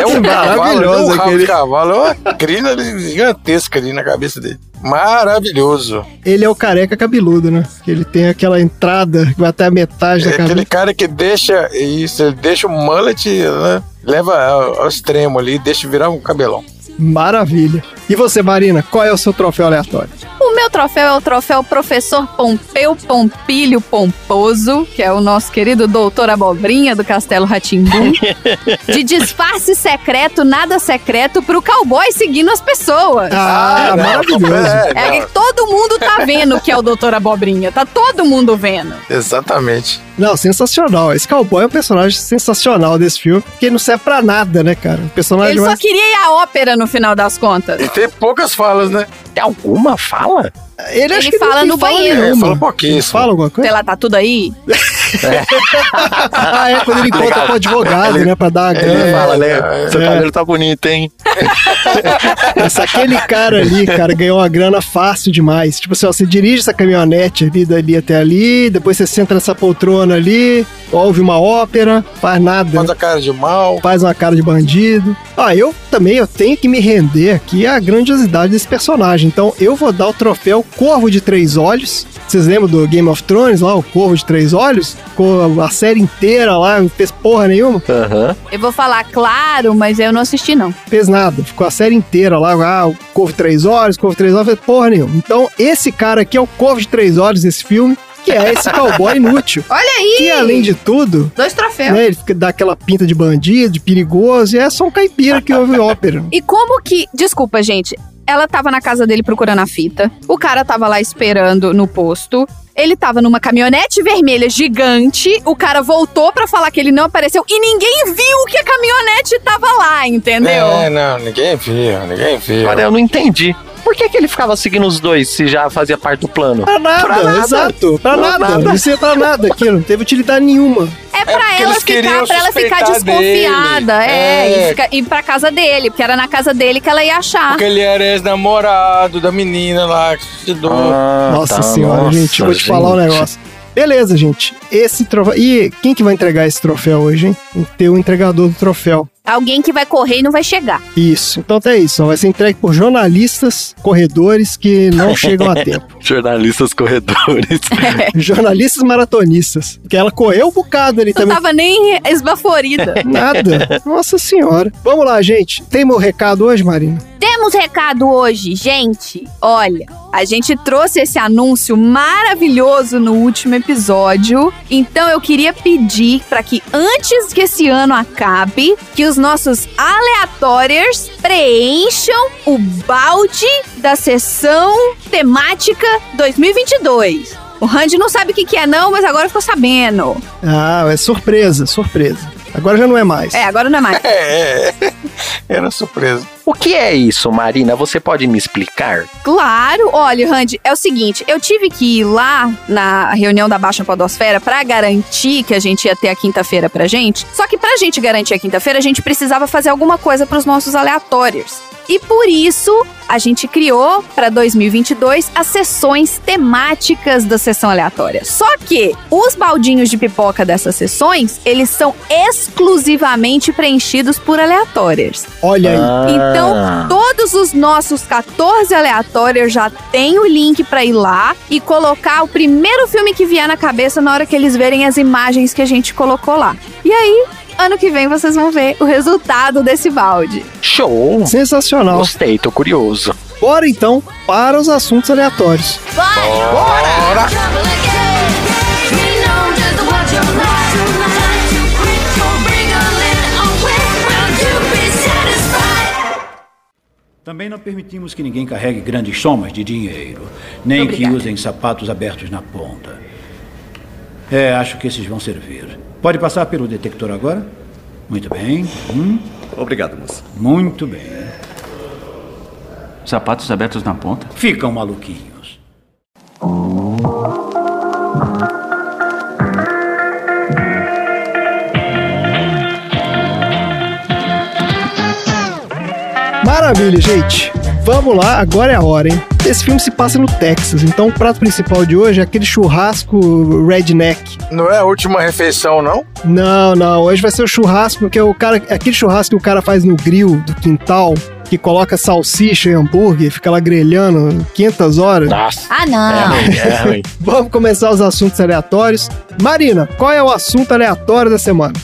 é um cavalo, é um rabo aquele. de cavalo, é uma crina gigantesca ali na cabeça dele. Maravilhoso. Ele é o careca cabeludo, né? Que ele tem aquela entrada que vai até a metade É da aquele cabeça. cara que deixa isso, ele deixa o mullet, né, leva ao, ao extremo ali, deixa virar um cabelão. Maravilha. E você, Marina, qual é o seu troféu aleatório? O meu troféu é o troféu Professor Pompeu Pompilho Pomposo, que é o nosso querido doutor Abobrinha do Castelo Ratimbum, de disfarce secreto, nada secreto pro cowboy seguindo as pessoas. Ah, não, maravilhoso. é, É que todo mundo tá vendo que é o doutor Abobrinha, tá todo mundo vendo. exatamente. Não, sensacional. Esse cowboy é um personagem sensacional desse filme, porque ele não serve pra nada, né, cara? O personagem Ele só mais... queria ir à ópera no final das contas. E tem poucas falas, né? Tem alguma fala? Ele, ele fala tem no fala banheiro. nenhuma. É, fala pouquíssimo. Ele fala alguma coisa? Sei lá, tá tudo aí? ah, é quando ele encontra Legal. com o advogado, Ele- né? Pra dar a Ele grana. fala, né? Seu É. cabelo tá bonito, hein? Mas aquele cara ali, cara, ganhou uma grana fácil demais. Tipo assim, ó, você dirige essa caminhonete ali, dali até ali, depois você senta nessa poltrona ali, ouve uma ópera, faz nada. Faz a cara de mal. Faz uma cara de bandido. Ah, eu também eu tenho que me render aqui à grandiosidade desse personagem. Então eu vou dar o troféu Corvo de Três Olhos. Vocês lembram do Game of Thrones lá, o Corvo de Três Olhos? Com a série inteira lá, não fez porra nenhuma. Aham. Eu vou falar claro, mas eu não assisti, não. fez nada. Ficou a série inteira lá, ah, o Corvo de Três Olhos, Corvo de Três Olhos, fez porra nenhuma. Então, esse cara aqui é o Corvo de Três Olhos desse filme, que é esse cowboy inútil. Olha aí! Que, além de tudo, Dois troféus. né, ele fica- dá aquela pinta de bandido, de perigoso, e é só um caipira que ouve ópera. E como que. Desculpa, gente. Ela tava na casa dele procurando a fita. O cara tava lá esperando no posto. Ele tava numa caminhonete vermelha gigante. O cara voltou pra falar que ele não apareceu e ninguém viu que a caminhonete tava lá, entendeu? É, não, ninguém viu, ninguém viu. Agora eu não entendi. Por que, que ele ficava seguindo os dois se já fazia parte do plano? Pra nada, Pra nada. exato. Pra Pra nada. nada. Isso é pra nada aqui, não teve utilidade nenhuma. É pra porque ela ficar, pra ela ficar desconfiada. dele. É, É. E, fica, ir pra casa dele, porque era na casa dele que ela ia achar. Porque ele era ex-namorado da menina lá que se suicidou. Ah, Nossa tá, senhora, nossa, gente, vou te falar um negócio. Beleza, gente. Esse troféu. E quem que vai entregar esse troféu hoje, hein? O entregador do troféu. Alguém que vai correr e não vai chegar. Isso. Então é isso. Vai ser entregue por jornalistas, corredores que não chegam a tempo. Jornalistas corredores. jornalistas maratonistas. Que ela correu um bocado ali Não também. tava nem esbaforida. Nada. Nossa senhora. Vamos lá, gente. Tem meu recado hoje, Marina? Temos recado hoje, gente. Olha, a gente trouxe esse anúncio maravilhoso no último episódio. Então eu queria pedir para que antes que esse ano acabe, que os nossos aleatórios preencham o balde da sessão temática 2022. O Randy não sabe o que, que é não, mas agora ficou sabendo. Ah, é surpresa, surpresa. Agora já não é mais. É, agora não é mais. É, era surpresa. O que é isso, Marina? Você pode me explicar? Claro, olha, Randy, é o seguinte, eu tive que ir lá na reunião da Baixa Podosfera pra garantir que a gente ia ter a quinta-feira pra gente. Só que pra gente garantir a quinta-feira, a gente precisava fazer alguma coisa pros nossos aleatórios. E por isso, a gente criou para 2022 as sessões temáticas da sessão aleatória. Só que os baldinhos de pipoca dessas sessões, eles são exclusivamente preenchidos por aleatórios. Olha aí. Ah. Então, todos os nossos 14 aleatórios já tem o link pra ir lá e colocar o primeiro filme que vier na cabeça na hora que eles verem as imagens que a gente colocou lá. E aí, ano que vem vocês vão ver o resultado desse balde. Show! Sensacional. Gostei, tô curioso. Bora então para os assuntos aleatórios. Bora! Também não permitimos que ninguém carregue grandes somas de dinheiro, nem Obrigada. que usem sapatos abertos na ponta. É, acho que esses vão servir. Pode passar pelo detector agora? Muito bem. Hum, Obrigado, moça. muito bem. Sapatos abertos na ponta? Ficam maluquinhos. Maravilha, gente. Vamos lá, agora é a hora, hein? Esse filme se passa no Texas, então o prato principal de hoje é aquele churrasco redneck. Não é a última refeição, não? Não, não, hoje vai ser o churrasco que é o cara, aquele churrasco que o cara faz no grill do quintal, que coloca salsicha e hambúrguer, fica lá grelhando 500 horas. Nossa. Ah, É não. ruim, é ruim. Vamos começar os assuntos aleatórios. Marina, qual é o assunto aleatório da semana?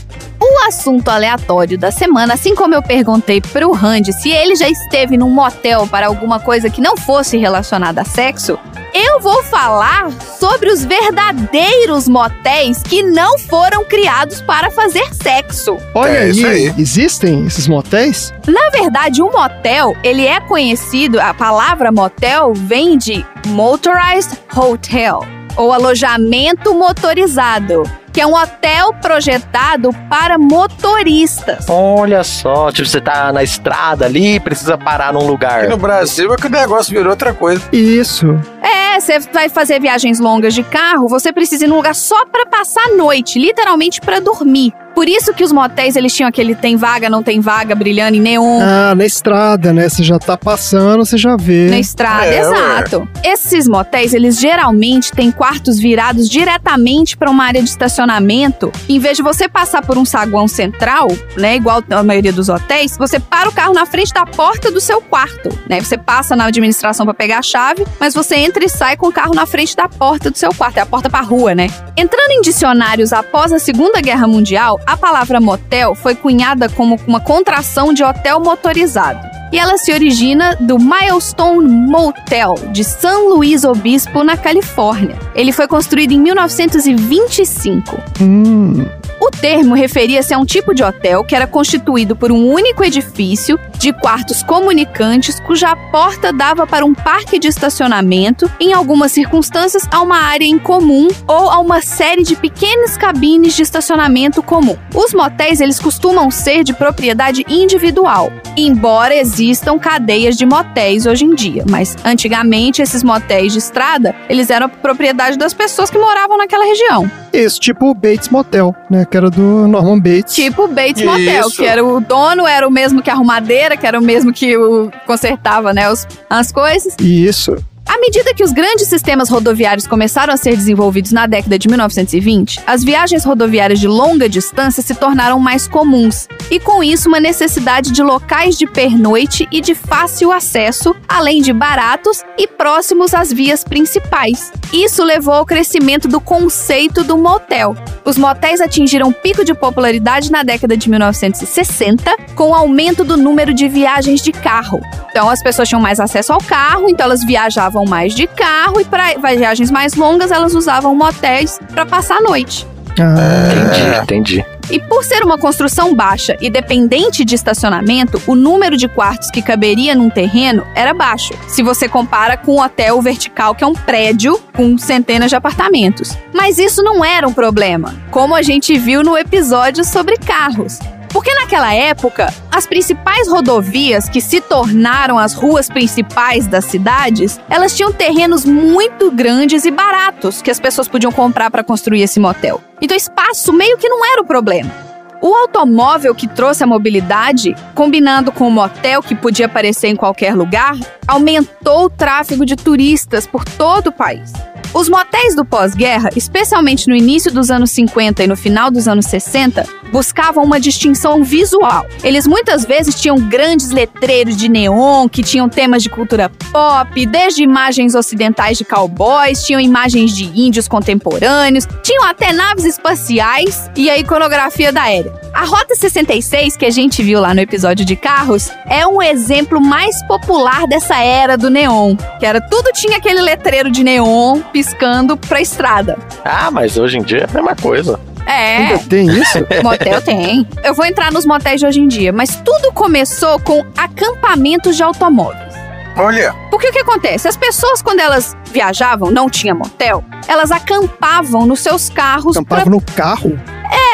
O assunto aleatório da semana, assim como eu perguntei pro Randy se ele já esteve num motel para alguma coisa que não fosse relacionada a sexo, eu vou falar sobre os verdadeiros motéis que não foram criados para fazer sexo. Olha É, aí, isso aí. existem esses motéis? Na verdade, o motel, ele é conhecido, a palavra motel vem de motorized hotel. Ou alojamento motorizado, que é um hotel projetado para motoristas. Olha só, tipo, você tá na estrada ali, precisa parar num lugar. Aqui no Brasil é que o negócio virou outra coisa. Isso. É, você vai fazer viagens longas de carro, você precisa ir num lugar só pra passar a noite, literalmente pra dormir. Por isso que os motéis eles tinham aquele tem vaga, não tem vaga, brilhando em neon. Ah, na estrada, né? Você já tá passando, você já vê. Na estrada, É, exato. Esses motéis, eles geralmente têm quartos virados diretamente para uma área de estacionamento. Em vez de você passar por um saguão central, né, igual a maioria dos hotéis, você para o carro na frente da porta do seu quarto, né? Você passa na administração para pegar a chave, mas você entra e sai com o carro na frente da porta do seu quarto, é a porta para rua, né? Entrando em dicionários após a Segunda Guerra Mundial, a palavra motel foi cunhada como uma contração de hotel motorizado. E ela se origina do Milestone Motel de San Luís Obispo, na Califórnia. Ele foi construído em 1925. Hum, O termo referia-se a um tipo de hotel que era constituído por um único edifício de quartos comunicantes cuja porta dava para um parque de estacionamento, em algumas circunstâncias a uma área em comum ou a uma série de pequenas cabines de estacionamento comum. Os motéis eles costumam ser de propriedade individual, embora existam cadeias de motéis hoje em dia, mas antigamente esses motéis de estrada, eles eram propriedade das pessoas que moravam naquela região. esse tipo o Bates Motel, né? Que era do Norman Bates. Tipo Bates Isso. Motel, que era o dono, era o mesmo que a arrumadeira, que era o mesmo que o consertava, né, os, as coisas. Isso. À medida que os grandes sistemas rodoviários começaram a ser desenvolvidos na década de 1920, as viagens rodoviárias de longa distância se tornaram mais comuns, e com isso uma necessidade de locais de pernoite e de fácil acesso, além de baratos e próximos às vias principais. Isso levou ao crescimento do conceito do motel. Os motéis atingiram um pico de popularidade na década de 1960, com o aumento do número de viagens de carro. Então as pessoas tinham mais acesso ao carro, então elas viajavam mais de carro e para viagens mais longas elas usavam motéis para passar a noite. Ah, Entendi, entendi. E por ser uma construção baixa e dependente de estacionamento, o número de quartos que caberia num terreno era baixo, se você compara com um hotel vertical, que é um prédio com centenas de apartamentos. Mas isso não era um problema, como a gente viu no episódio sobre carros. Porque naquela época, as principais rodovias que se tornaram as ruas principais das cidades, elas tinham terrenos muito grandes e baratos que as pessoas podiam comprar para construir esse motel. Então espaço meio que não era o problema. O automóvel que trouxe a mobilidade, combinando com o motel que podia aparecer em qualquer lugar, aumentou o tráfego de turistas por todo o país. Os motéis do pós-guerra, especialmente no início dos anos 50 e no final dos anos 60, buscavam uma distinção visual. Eles muitas vezes tinham grandes letreiros de neon que tinham temas de cultura pop, desde imagens ocidentais de cowboys, tinham imagens de índios contemporâneos, tinham até naves espaciais e a iconografia da aérea. A Rota 66, que a gente viu lá no episódio de carros, é um exemplo mais popular dessa era do neon, que era tudo tinha aquele letreiro de neon piscando pra estrada. Ah, mas hoje em dia é a mesma coisa. É, ainda tem isso? motel tem. Eu vou entrar nos motéis de hoje em dia, mas tudo começou com acampamentos de automóveis. Olha, Porque o que acontece? As pessoas, quando elas viajavam, não tinha motel, elas acampavam nos seus carros Acampava pra, no carro?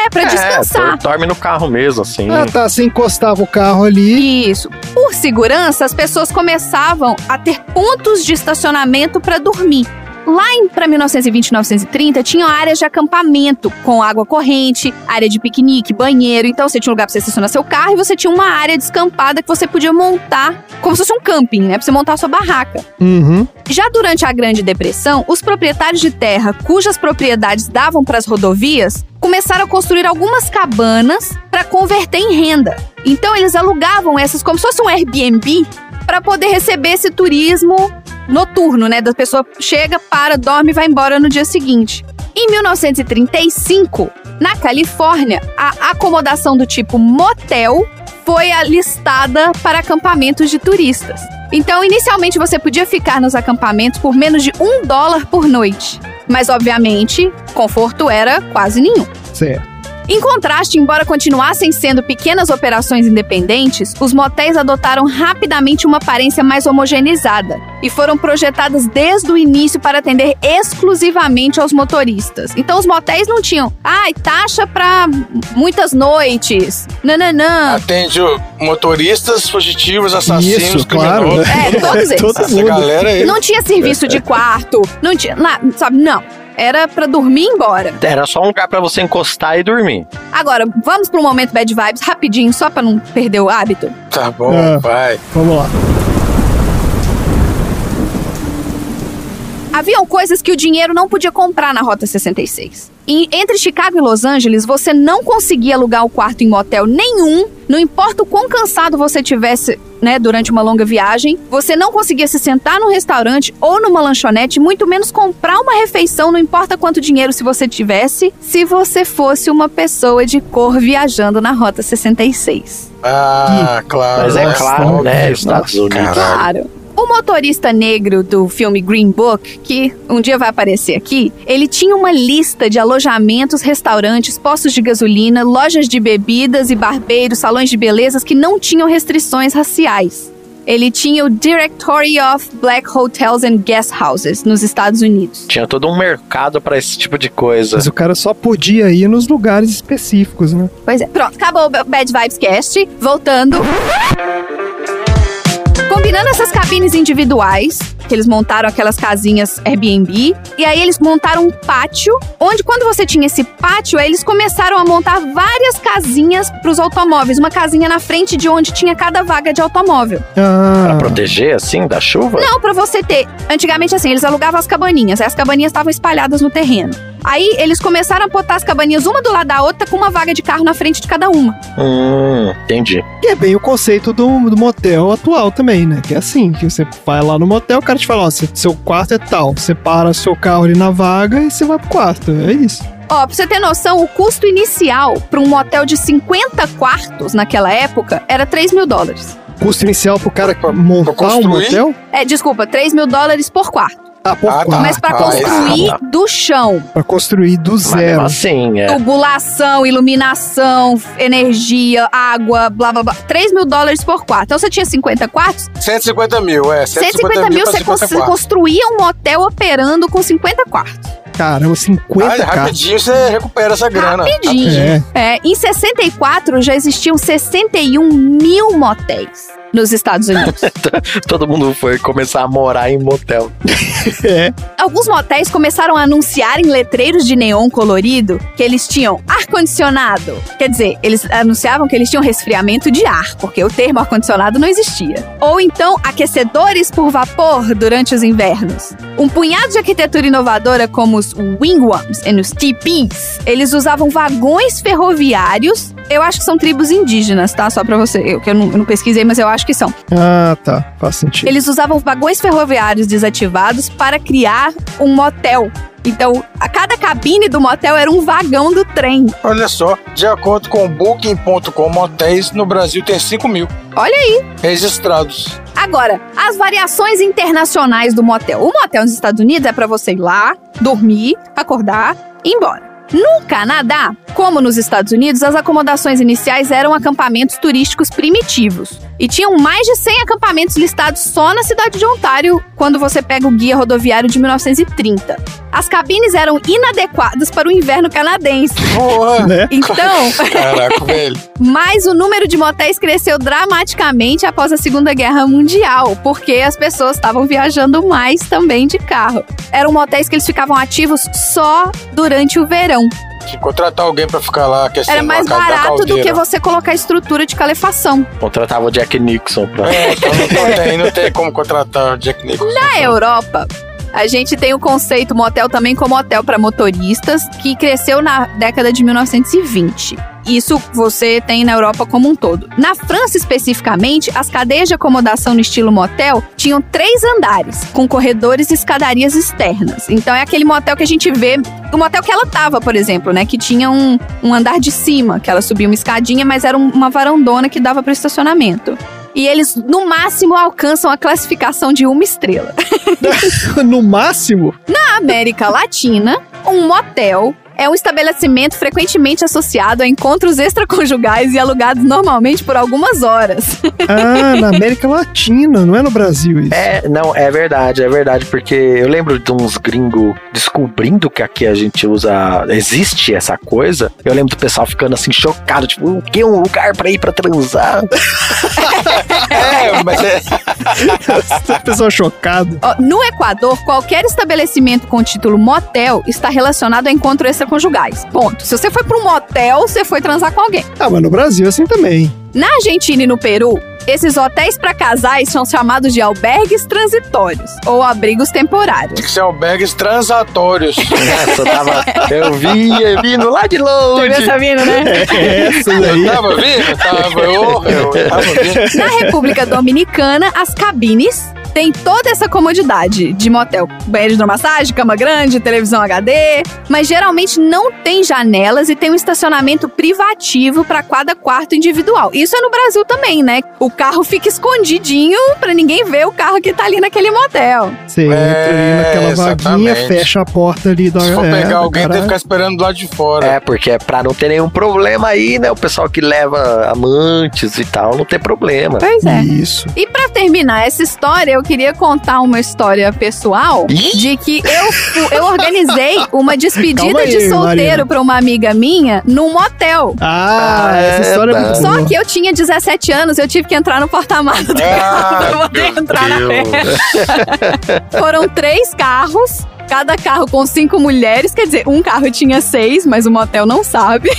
é, pra descansar. É, dorme no carro mesmo, assim. Ah, tá. Você encostava o carro ali. Isso. Por segurança, as pessoas começavam a ter pontos de estacionamento para dormir. Lá em para 1920 e 1930 tinham áreas de acampamento com água corrente, área de piquenique, banheiro. Então você tinha um lugar para você estacionar seu carro e você tinha uma área descampada que você podia montar como se fosse um camping, né? Para você montar a sua barraca. Uhum. Já durante a Grande Depressão, os proprietários de terra cujas propriedades davam para as rodovias começaram a construir algumas cabanas para converter em renda. Então eles alugavam essas como se fosse um Airbnb para poder receber esse turismo noturno, né? Da pessoa chega, para, dorme e vai embora no dia seguinte. Em 1935, na Califórnia, a acomodação do tipo motel foi alistada para acampamentos de turistas. Então, inicialmente você podia ficar nos acampamentos por menos de um dólar por noite. Mas, obviamente, conforto era quase nenhum. Certo. Em contraste, embora continuassem sendo pequenas operações independentes, os motéis adotaram rapidamente uma aparência mais homogeneizada e foram projetadas desde o início para atender exclusivamente aos motoristas. Então os motéis não tinham, ai, taxa para muitas noites, nananã. Atende motoristas, fugitivos, assassinos, Isso, claro. criminosos. É, todos eles. Todo Essa galera aí. Não tinha serviço de quarto, não tinha, sabe, não. Era pra dormir e ir embora. Era só um lugar pra você encostar e dormir. Agora, vamos pro momento bad vibes rapidinho, só pra não perder o hábito. Tá bom, Ah. vai. Vamos lá. Haviam coisas que o dinheiro não podia comprar na Rota 66. E entre Chicago e Los Angeles, você não conseguia alugar o quarto em motel nenhum, não importa o quão cansado você tivesse, né, durante uma longa viagem, você não conseguia se sentar num restaurante ou numa lanchonete, muito menos comprar uma refeição, não importa quanto dinheiro se você tivesse, se você fosse uma pessoa de cor viajando na Rota 66. Ah, claro. Mas é claro, óbvio. né? Estados Unidos. Caralho. Claro. O motorista negro do filme Green Book, que um dia vai aparecer aqui, ele tinha uma lista de alojamentos, restaurantes, postos de gasolina, lojas de bebidas e barbeiros, salões de belezas que não tinham restrições raciais. Ele tinha o Directory of Black Hotels and Guest Houses nos Estados Unidos. Tinha todo um mercado pra esse tipo de coisa. Mas o cara só podia ir nos lugares específicos, né? Pois é. Pronto, acabou o Bad Vibes Cast. Voltando. Combinando essas cabines individuais, que eles montaram aquelas casinhas Airbnb, e aí eles montaram um pátio, onde quando você tinha esse pátio, aí eles começaram a montar várias casinhas pros automóveis, uma casinha na frente de onde tinha cada vaga de automóvel. Pra Ah, proteger, assim, da chuva? Não, pra você ter. Antigamente, assim, eles alugavam as cabaninhas, aí as cabaninhas estavam espalhadas no terreno. Aí eles começaram a botar as cabaninhas uma do lado da outra com uma vaga de carro na frente de cada uma. Hum, entendi. que é bem o conceito do, do motel atual também, né? Que é assim, que você vai lá no motel, o cara te fala, ó, seu- quarto é tal. Você para seu carro ali na vaga e você vai pro quarto. É isso. Ó, pra você ter noção, o custo inicial pra um motel de 50 quartos naquela época era 3 mil dólares. Custo inicial pro cara Pra- montar pra um motel? É, desculpa, 3 mil dólares por quarto. Ah, por Ah, tá. Mas pra ah, construir esse- do chão, Pra construir do Mas mesmo zero. assim, é. tubulação, iluminação, energia, água, blá blá blá, 3 mil dólares por quarto. Então você tinha 50 quartos, 150 mil, é. 150 mil pra você 50 cons- quartos. construía um motel operando com 50 quartos. Caramba, 50 Ah, rapidinho você recupera essa grana. Rapidinho. É. É, em 64 já existiam 61 mil motéis nos Estados Unidos. Todo mundo foi começar a morar em motel. É. Alguns motéis começaram a anunciar em letreiros de neon colorido que eles tinham ar-condicionado. Quer dizer, eles anunciavam que eles tinham resfriamento de ar, porque o termo ar-condicionado não existia. Ou então, aquecedores por vapor durante os invernos. Um punhado de arquitetura inovadora, como os wingwams e os tipis, eles usavam vagões ferroviários. Eu acho que são tribos indígenas, tá? Só pra você. Eu, que eu não, eu não pesquisei, mas eu acho que são. Ah, tá. Faz sentido. Eles usavam vagões ferroviários desativados para criar um motel. Então, a cada cabine do motel era um vagão do trem. Olha só, de acordo com o Booking.com, motéis no Brasil tem 5 mil Olha aí. registrados. Agora, as variações internacionais do motel. O motel nos Estados Unidos é para você ir lá, dormir, acordar e ir embora. No Canadá, como nos Estados Unidos, as acomodações iniciais eram acampamentos turísticos primitivos. E tinham mais de 100 acampamentos listados só na cidade de Ontário, quando você pega o guia rodoviário de 1930. As cabines eram inadequadas para o inverno canadense. Porra! Né? Então, Caraca, velho. mas o número de motéis cresceu dramaticamente após a Segunda Guerra Mundial, porque as pessoas estavam viajando mais também de carro. Eram motéis que eles ficavam ativos só durante o verão. Que contratar alguém pra ficar lá aquecendo Era mais barato do que você colocar estrutura de calefação. Contratava o Jack Nixon pra. É, então não tem, não tem como contratar o Jack Nicholson. Na Europa, a gente tem o conceito motel também como hotel para motoristas, que cresceu na década de 1920. Isso você tem na Europa como um todo. Na França, especificamente, as cadeias de acomodação no estilo motel tinham três andares, com corredores e escadarias externas. Então é aquele motel que a gente vê, o motel que ela tava, por exemplo, né? Que tinha um, um andar de cima, que ela subia uma escadinha, mas era um- uma varandona que dava para estacionamento. E eles, no máximo, alcançam a classificação de uma estrela. no máximo? Na América Latina, um motel é um estabelecimento frequentemente associado a encontros extraconjugais e alugados normalmente por algumas horas. Ah, na América Latina, não é no Brasil isso. É, não, é verdade, é verdade, porque eu lembro de uns gringos descobrindo que aqui a gente usa, existe essa coisa. Eu lembro do pessoal ficando assim chocado, tipo, o que um lugar pra ir pra transar? É, mas é. A pessoa chocado. Ó, no Equador, qualquer estabelecimento com título motel está relacionado a encontros extraconjugais. Ponto. Se você foi para um motel, você foi transar com alguém. Ah, mas no Brasil é assim também. Na Argentina e no Peru, esses hotéis para casais são chamados de albergues transitórios ou abrigos temporários. Tem que ser albergues transatórios. Nossa, eu tava. Eu via vindo lá de Você longe. viu essa vindo, né? É essa daí. Eu tava vendo? Tava, eu, eu tava vendo. Na República Dominicana, as cabines têm toda essa comodidade de motel. Banheiro de hidromassagem, cama grande, televisão HD, mas geralmente não tem janelas e tem um estacionamento privativo para cada quarto individual. Isso é no Brasil também, né? O carro fica escondidinho para ninguém ver o carro que tá ali naquele motel. Você entra ali naquela vaguinha, exatamente. fecha a porta ali da Se for é, pegar da alguém, tem que ficar esperando do lado de fora. É, porque é pra não ter nenhum problema aí, né? O pessoal que leva amantes e tal, não tem problema. Pois é. Isso. E pra terminar essa história, eu queria contar uma história pessoal de que eu, eu organizei uma despedida aí, de solteiro pra uma amiga minha num motel. Ah, Ah, essa história é muito Só que eu tinha 17 anos, eu tive que entrar no porta-malas do carro pra Ah, poder entrar na Deus. festa. Foram três carros. Cada carro com cinco mulheres, quer dizer, um carro tinha seis, mas o motel não sabe.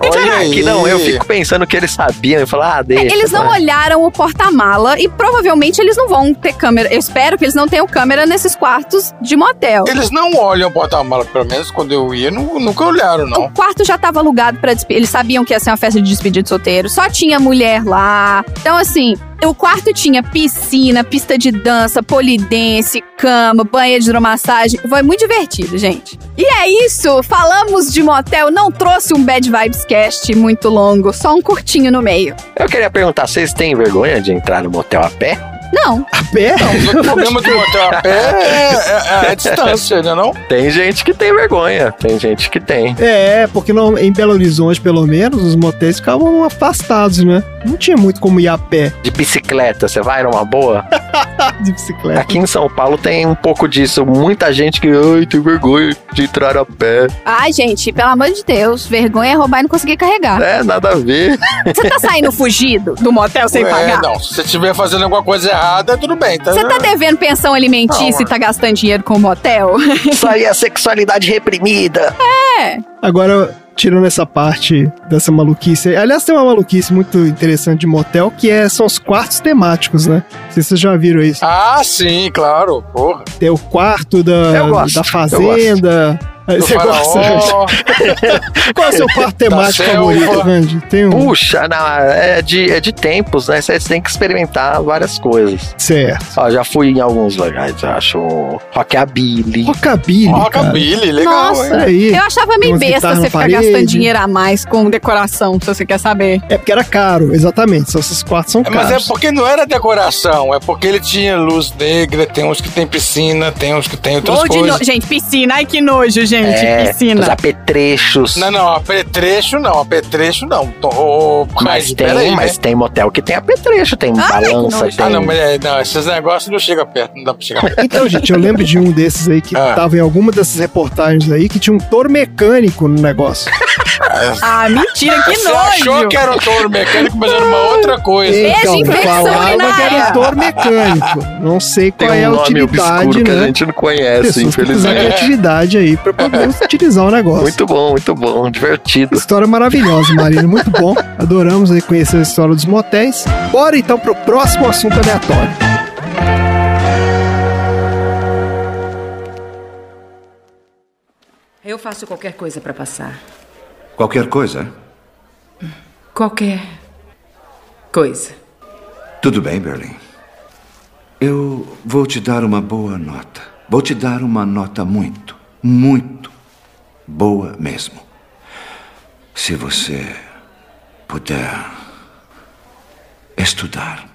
Olha Será aí. que não? Eu fico pensando que eles sabiam e falar, ah, deixa. Eles não vai. olharam o porta-mala e provavelmente eles não vão ter câmera. Eu espero que eles não tenham câmera nesses quartos de motel. Eles não olham o porta-mala, pelo menos quando eu ia, nu- nunca olharam, não. O quarto já tava alugado pra despedir. Eles sabiam que ia ser uma festa de despedida de solteiro. Só tinha mulher lá. Então, assim, o quarto tinha piscina, pista de dança, polidense, cama, banheiro de hidromassagem. Foi muito divertido, gente. E é isso. Falamos de motel. Não trouxe um Bad Vibes Cast muito longo. Só um curtinho no meio. Eu queria perguntar, vocês têm vergonha de entrar no motel a pé? Não. A pé? O problema do motel a pé é, é- é a distância, né, não? Tem gente que tem vergonha, tem gente que tem. É, porque não, em Belo Horizonte, pelo menos, os motéis ficavam afastados, né? Não tinha muito como ir a pé De bicicleta, você vai numa boa? de bicicleta. Aqui em São Paulo tem um pouco disso. Muita gente que, ai, tem vergonha de entrar a pé. Ai, gente, pelo amor de Deus. Vergonha é roubar e não conseguir carregar. É, nada a ver. Você tá saindo fugido do motel sem é, pagar? não. Se você estiver fazendo alguma coisa errada, tudo bem. Tá, Você tá devendo pensão alimentícia Não, e tá gastando dinheiro com o motel? Isso aí é sexualidade reprimida. Agora, tirando essa parte dessa maluquice. Aliás, tem uma maluquice muito interessante de motel, que é, são os quartos temáticos, né? Não sei se vocês já viram isso. Ah, sim, claro. Porra. Tem o quarto Eu da, gosto, da eu fazenda. Você gosta. Qual é o seu quarto temático selva. favorito, Randy? Tem um. Puxa, não, é, de, é de tempos, né? Você tem que experimentar várias coisas. Certo. Ó, já fui em alguns lugares, acho. Rockabilly. Rockabilly. Rockabilly, legal, Nossa. aí. Eu achava meio Umas besta você ficar parede. gastando dinheiro a mais com decoração, se você quer saber. É porque era caro, exatamente. Só esses quartos são É, Mas caros. é porque não era decoração, é porque ele tinha luz negra, tem uns que tem piscina, tem uns que tem outras Ou coisas. no... Gente, piscina. Ai, que nojo, gente. É, piscina. os apetrechos. Não, não, apetrecho não, apetrecho não. Tô, Mas Raid, tem, peraí, mas né? tem motel que tem apetrecho, tem Ai, que balança, tem. Ah, não, mas não, esses negócios não chegam perto, não dá pra chegar perto. Então, gente, eu lembro de um desses aí que Ah. tava em alguma dessas reportagens aí que tinha um touro mecânico no negócio. Ah, mentira, que Você nojo. achou que era um touro mecânico, mas era uma outra coisa. Infecção falava que era touro mecânico. Não sei Tem qual é a um nome utilidade, obscuro que a né? gente não conhece, Pessoas que fizeram infelizmente. criatividade aí pra poder utilizar o negócio. Muito bom, muito bom, divertido. História maravilhosa, Marina. Muito bom. Adoramos aí conhecer a história dos motéis. Bora então pro próximo assunto aleatório. Eu faço qualquer coisa pra passar. Qualquer coisa. Qualquer coisa. Tudo bem, Berlim. Eu vou te dar uma boa nota. Vou te dar uma nota muito, muito boa mesmo. Se você puder estudar.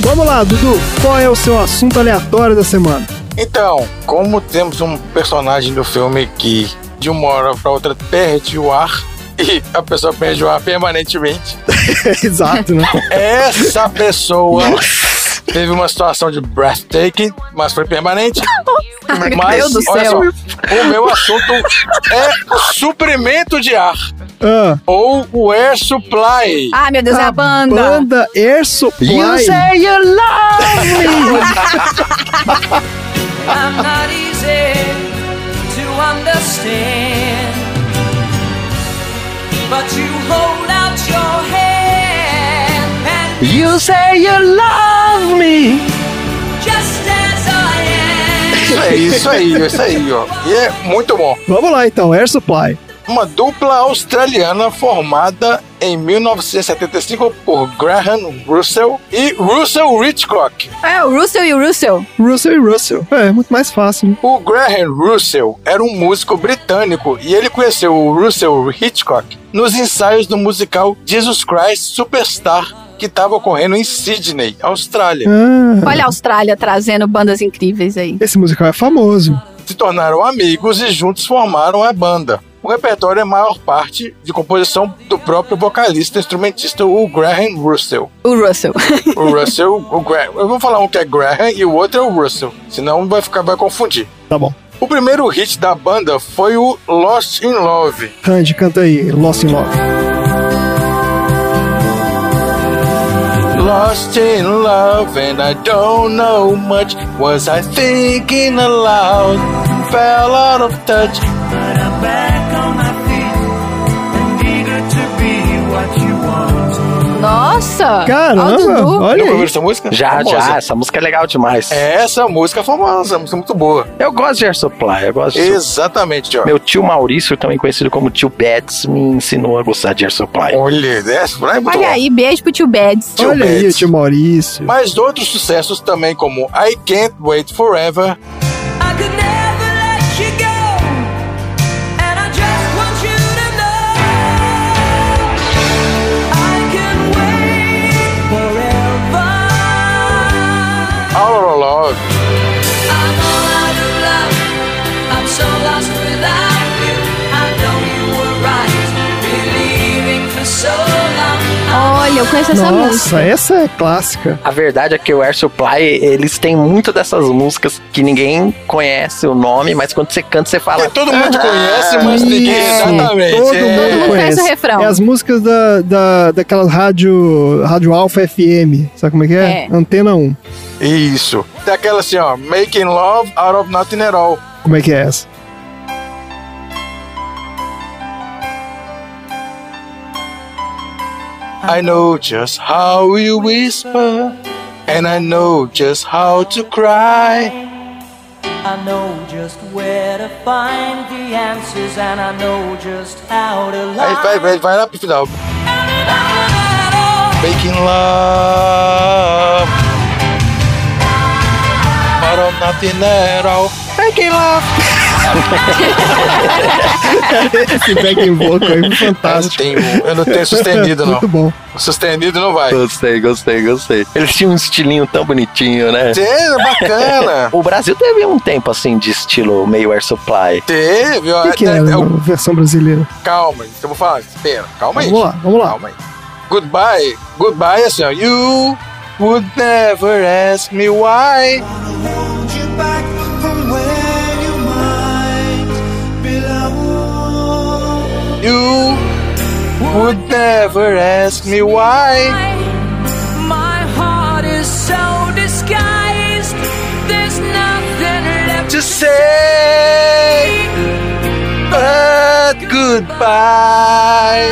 Vamos lá, Dudu, qual é o seu assunto aleatório da semana? Então, como temos um personagem do filme que de uma hora pra outra perde o ar e a pessoa perde o ar permanentemente, Exato, né? essa pessoa teve uma situação de breathtaking, mas foi permanente. Ai, Mas, Meu Deus do olha céu. só, o meu assunto é o suprimento de ar Ah, ou o air supply. Ah, meu Deus, é a banda. Banda Air Supply. you love me. I'm not easy understand. But you hold out your hand and You say you love me. just as I am. Isso aí, isso aí, isso aí, ó. E é muito bom. Vamos lá então, Air Supply. Uma dupla australiana formada em 1975 por Graham Russell e Russell Hitchcock. É, o Russell e o Russell. Russell e Russell. É, muito mais fácil. né? O Graham Russell era um músico britânico e ele conheceu o Russell Hitchcock nos ensaios do musical Jesus Christ Superstar, que estava ocorrendo em Sydney, Austrália. Ah, Olha a Austrália trazendo bandas incríveis aí. esse musical é famoso. Se tornaram amigos e juntos formaram a banda. O repertório é maior parte de composição do próprio vocalista e instrumentista, o Graham Russell. O Russell. O Russell, o Graham. Eu vou falar um que é Graham e o outro é o Russell, senão vai ficar vai confundir. Tá bom. O primeiro hit da banda foi o Lost in Love. Randy, canta aí, Lost in Love. Lost in love and I don't know much. Was I thinking aloud? Fell out of touch. But I'm back Nossa! Caramba, olha aí. essa música? Já, Famosa. já. Essa música é legal demais. Essa música é famosa, música é muito boa. Eu gosto de Air Supply. Eu gosto de Exatamente, João. Meu tio Maurício, também conhecido como tio Beds, me ensinou a gostar de Air Supply. Olha, essa é muito Olha bom. aí, beijo pro tio Beds. Tio Olha aí, Beds. o tio Maurício. Mas outros sucessos também, como I Can't Wait Forever, eu conheço essa Nossa, música. essa é clássica. A verdade é que o Air Supply, eles têm muito dessas músicas que ninguém conhece o nome, mas quando você canta, você fala. que todo mundo conhece, mas ninguém Isso, exatamente. Todo é. mundo mundo conhece. conhece o refrão. É as músicas da, da, daquelas rádio, rádio Alpha FM. Sabe como é que é? É. Antena 1. Isso. Tem aquela assim, ó, Making Love Out of Nothing at All. Como é que é essa? I know just how you whisper, and I know just how to cry. I know just where to find the answers, and I know just how to lie. vai, vai, vai lá pro final. Making love out of nothing at all. Making love. Esse backing vocal aí foi Eu não fantástico. tenho, eu não tenho sustenido, não. Muito bom. Sustenido não vai. Gostei, gostei, gostei. Eles tinham um estilinho tão bonitinho, né? É, bacana. O Brasil teve um tempo assim de estilo meio Air Supply. Teve, ó. O que, que é é- é a o- versão brasileira? calma, então eu vou falar. Espera, calma aí. Vamos lá, vamos lá. Calma aí. Goodbye. Goodbye é assim, ó. You would never ask me why. You would never ask me why. My heart is so disguised. There's nothing left To say but goodbye.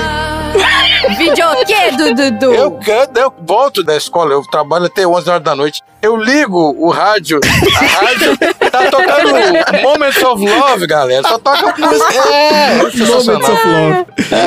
Videokê do Dudu. Eu canto, eu volto da escola, eu trabalho até 11 horas da noite. Eu ligo o rádio, a rádio tá tocando Moments of Love, galera. Só toca música. É, Moments sensacional. of Love.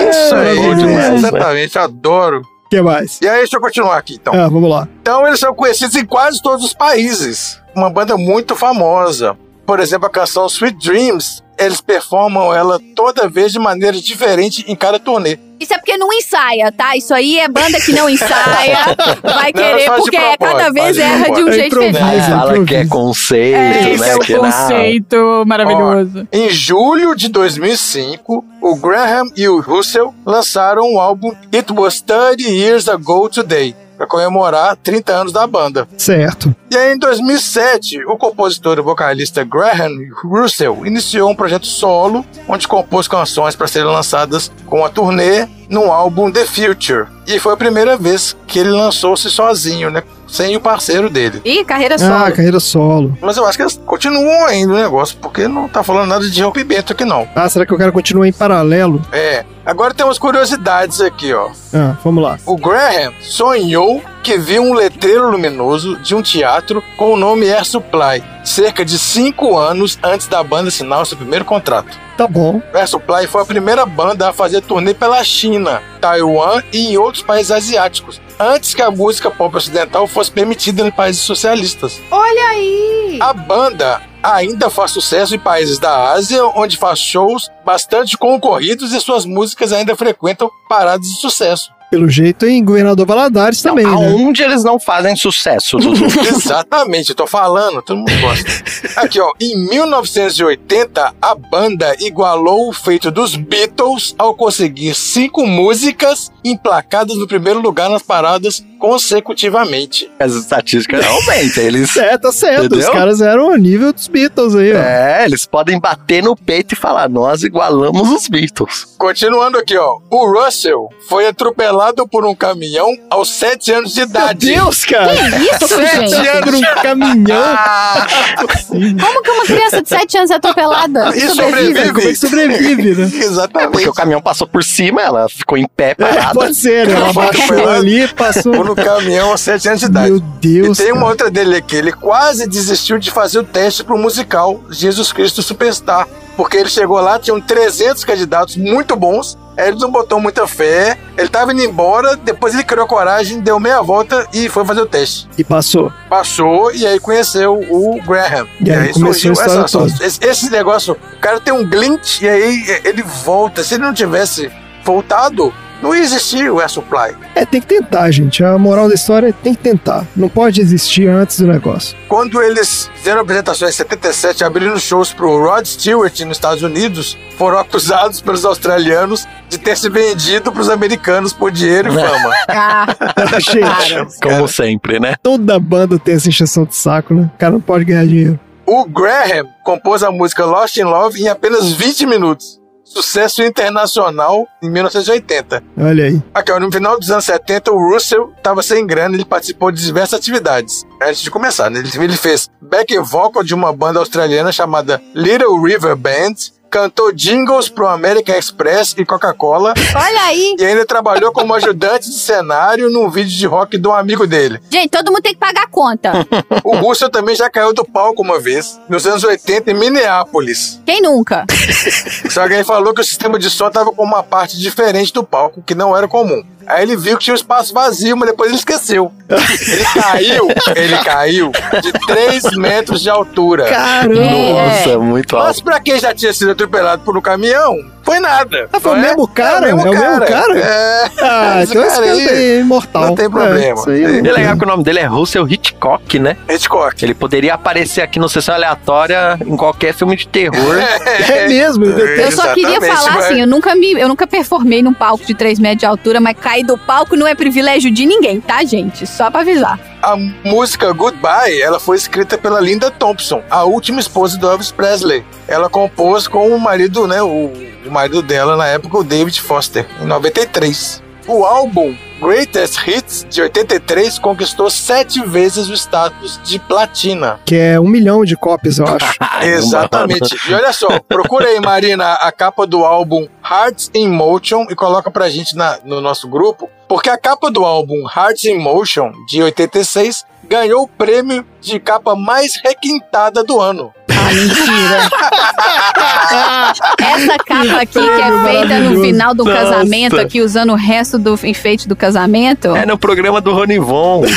Isso aí, maravilhoso. exatamente, adoro. O que mais? E aí, deixa eu continuar aqui então. Ah, vamos lá. Então, eles são conhecidos em quase todos os países. Uma banda muito famosa. Por exemplo, a canção Sweet Dreams eles performam ela toda vez de maneira diferente em cada turnê. Isso é porque não ensaia, tá? Isso aí é banda que não ensaia, vai Não, querer, faz de porque cada propósito, vez erra de um. É jeito improviso. diferente. Mas é Fala que é conceito, É, né? é o que não. conceito maravilhoso. Em julho de 2005, o Graham e o Russell lançaram o álbum It Was 30 Years Ago Today, para comemorar 30 anos da banda. Certo. E aí, em 2007, o compositor e vocalista Graham Russell iniciou um projeto solo, onde compôs canções para serem lançadas com a turnê no álbum The Future. E foi a primeira vez que ele lançou-se sozinho, né? Sem o parceiro dele. Ih, carreira solo. Ah, carreira solo. Mas eu acho que eles continuam ainda o negócio, porque não tá falando nada de rompimento aqui, não. Ah, será que o cara continua em paralelo? É. Agora tem umas curiosidades aqui, ó. Ah, vamos lá. O Graham sonhou que viu um letreiro luminoso de um teatro com o nome Air Supply, cerca de cinco anos antes da banda assinar o seu primeiro contrato. Tá bom. O Air Supply foi a primeira banda a fazer turnê pela China, Taiwan e em outros países asiáticos, antes que a música pop ocidental fosse permitida em países socialistas. Olha aí! A banda ainda faz sucesso em países da Ásia, onde faz shows bastante concorridos e suas músicas ainda frequentam paradas de sucesso. Pelo jeito, em Governador Valadares também, né? Aonde eles não fazem sucesso, Dudu? Exatamente, eu tô falando, todo mundo gosta. Aqui, ó, em 1980, a banda igualou o feito dos Beatles ao conseguir cinco músicas emplacadas no primeiro lugar nas paradas consecutivamente. As estatísticas realmente, eles. É, tá certo. Entendeu? Os caras eram o nível dos Beatles aí, ó. É, eles podem bater no peito e falar: nós igualamos os Beatles. Continuando aqui, ó, o Russell foi atropelado por um caminhão aos sete anos de Meu idade. Deus, cara! Isso, Sete gente. anos num caminhão. Ah, Como que uma criança de 7 anos é atropelada? e Como é sobrevive. que sobrevive, né? Exatamente. Porque o caminhão passou por cima, ela ficou em pé É, parada. pode ser, né? Ela Foi baixou ali e passou. Ou no caminhão aos sete anos de idade. Meu Deus. E tem uma cara. outra dele aqui, ele quase desistiu de fazer o teste pro musical Jesus Cristo Superstar. Porque ele chegou lá, tinham 300 candidatos muito bons, aí ele não botou muita fé, ele tava indo embora, depois ele criou coragem, deu meia volta e foi fazer o teste. E passou. Passou e aí conheceu o Graham. E aí começou a história essa- toda. esse, esse negócio, o cara tem um glint e aí ele volta. Se ele não tivesse voltado, não ia existir o Air Supply. É, tem que tentar, gente. A moral da história é tem que tentar. Não pode existir antes do negócio. Quando eles fizeram apresentações em 77, abrindo shows pro Rod Stewart nos Estados Unidos, foram acusados pelos australianos de ter se vendido pros americanos por dinheiro e fama. Ah, gente, Como sempre, né? toda banda tem essa encheção de saco, né? O cara não pode ganhar dinheiro. O Graham compôs a música Lost in Love em apenas 20 minutos. Sucesso internacional em 1980. Olha aí. Aqui, no final dos anos 70, o Russell estava sem grana, ele participou de diversas atividades. Antes de começar, né? ele, ele fez back vocal de uma banda australiana chamada Little River Band, cantou jingles pro American Express e Coca-Cola olha aí. e ainda trabalhou como ajudante de cenário num vídeo de rock de um amigo dele. Gente, todo mundo tem que pagar a conta. O Russell também já caiu do palco uma vez, nos anos 80, em Minneapolis. Quem nunca? Só ele falou que o sistema de som tava com uma parte diferente do palco, que não era comum. Aí ele viu que tinha um espaço vazio, mas depois ele esqueceu. Ele caiu, ele caiu de 3 metros de altura. Caramba! Nossa, É. muito Mas alto. pra quem já tinha sido atropelado por um caminhão, foi nada. Ah, foi o é? mesmo cara? É o mesmo É o mesmo cara. cara? É. Ah, Esse então esse cara cara aí é imortal. não tem problema. É, E é legal que o nome dele é Russell Hitchcock, né? Hitchcock. Ele poderia aparecer aqui no Sessão Aleatória em qualquer filme de terror. É mesmo. Eu só queria falar mas- assim, eu nunca me, eu nunca performei num palco de 3 metros de altura, mas cair do palco não é privilégio de ninguém, tá, gente? Só pra avisar. A música Goodbye, ela foi escrita pela Linda Thompson, a última esposa do Elvis Presley. Ela compôs com o marido, né, o, o marido dela na época, o David Foster, em 93. O álbum Greatest Hits, de 83, conquistou sete vezes o status de platina. Que é um milhão de cópias, eu acho. Exatamente. E olha só, procura aí, Marina, a capa do álbum Hearts in Motion e coloca pra gente na- no nosso grupo, porque a capa do álbum Hearts in Motion, de 86, ganhou o prêmio de capa mais requintada do ano. Ah, mentira. Essa capa aqui que é feita no final do Nossa. casamento, aqui usando o resto do enfeite do casamento. É no programa do Ronivon.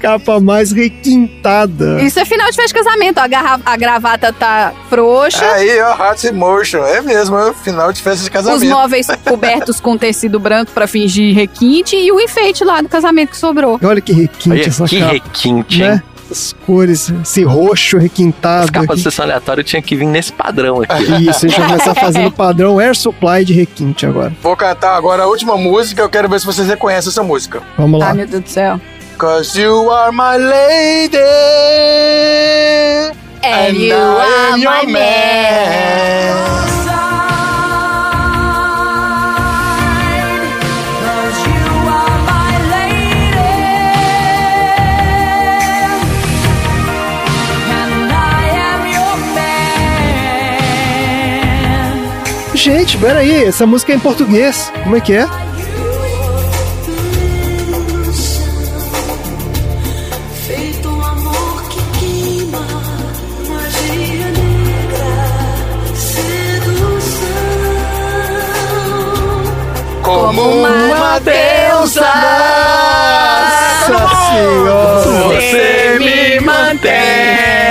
Capa mais requintada. Isso é final de festa de casamento. A, garra- a gravata tá frouxa. Aí, ó, in Motion. É mesmo, é o final de festa de Os casamento. móveis cobertos com tecido branco pra fingir requinte e o enfeite lá do casamento que sobrou. Olha que requinte Olha, essa que capa, requinte, hein? Né? As cores, esse roxo requintado. As capas aqui. de sessão aleatória tinha que vir nesse padrão aqui. Isso, a gente vai começar fazendo padrão Air Supply de requinte agora. Vou cantar agora a última música. Eu quero ver se vocês reconhecem essa música. Vamos lá. Ai, meu Deus do céu. Cause you are my lady. And you I are am your my man. Gente, peraí, essa música é em português. Como é que é? Feito um amor que queima, magia negra, sedução. Como uma deusa. Nossa senhora! Você me mantém.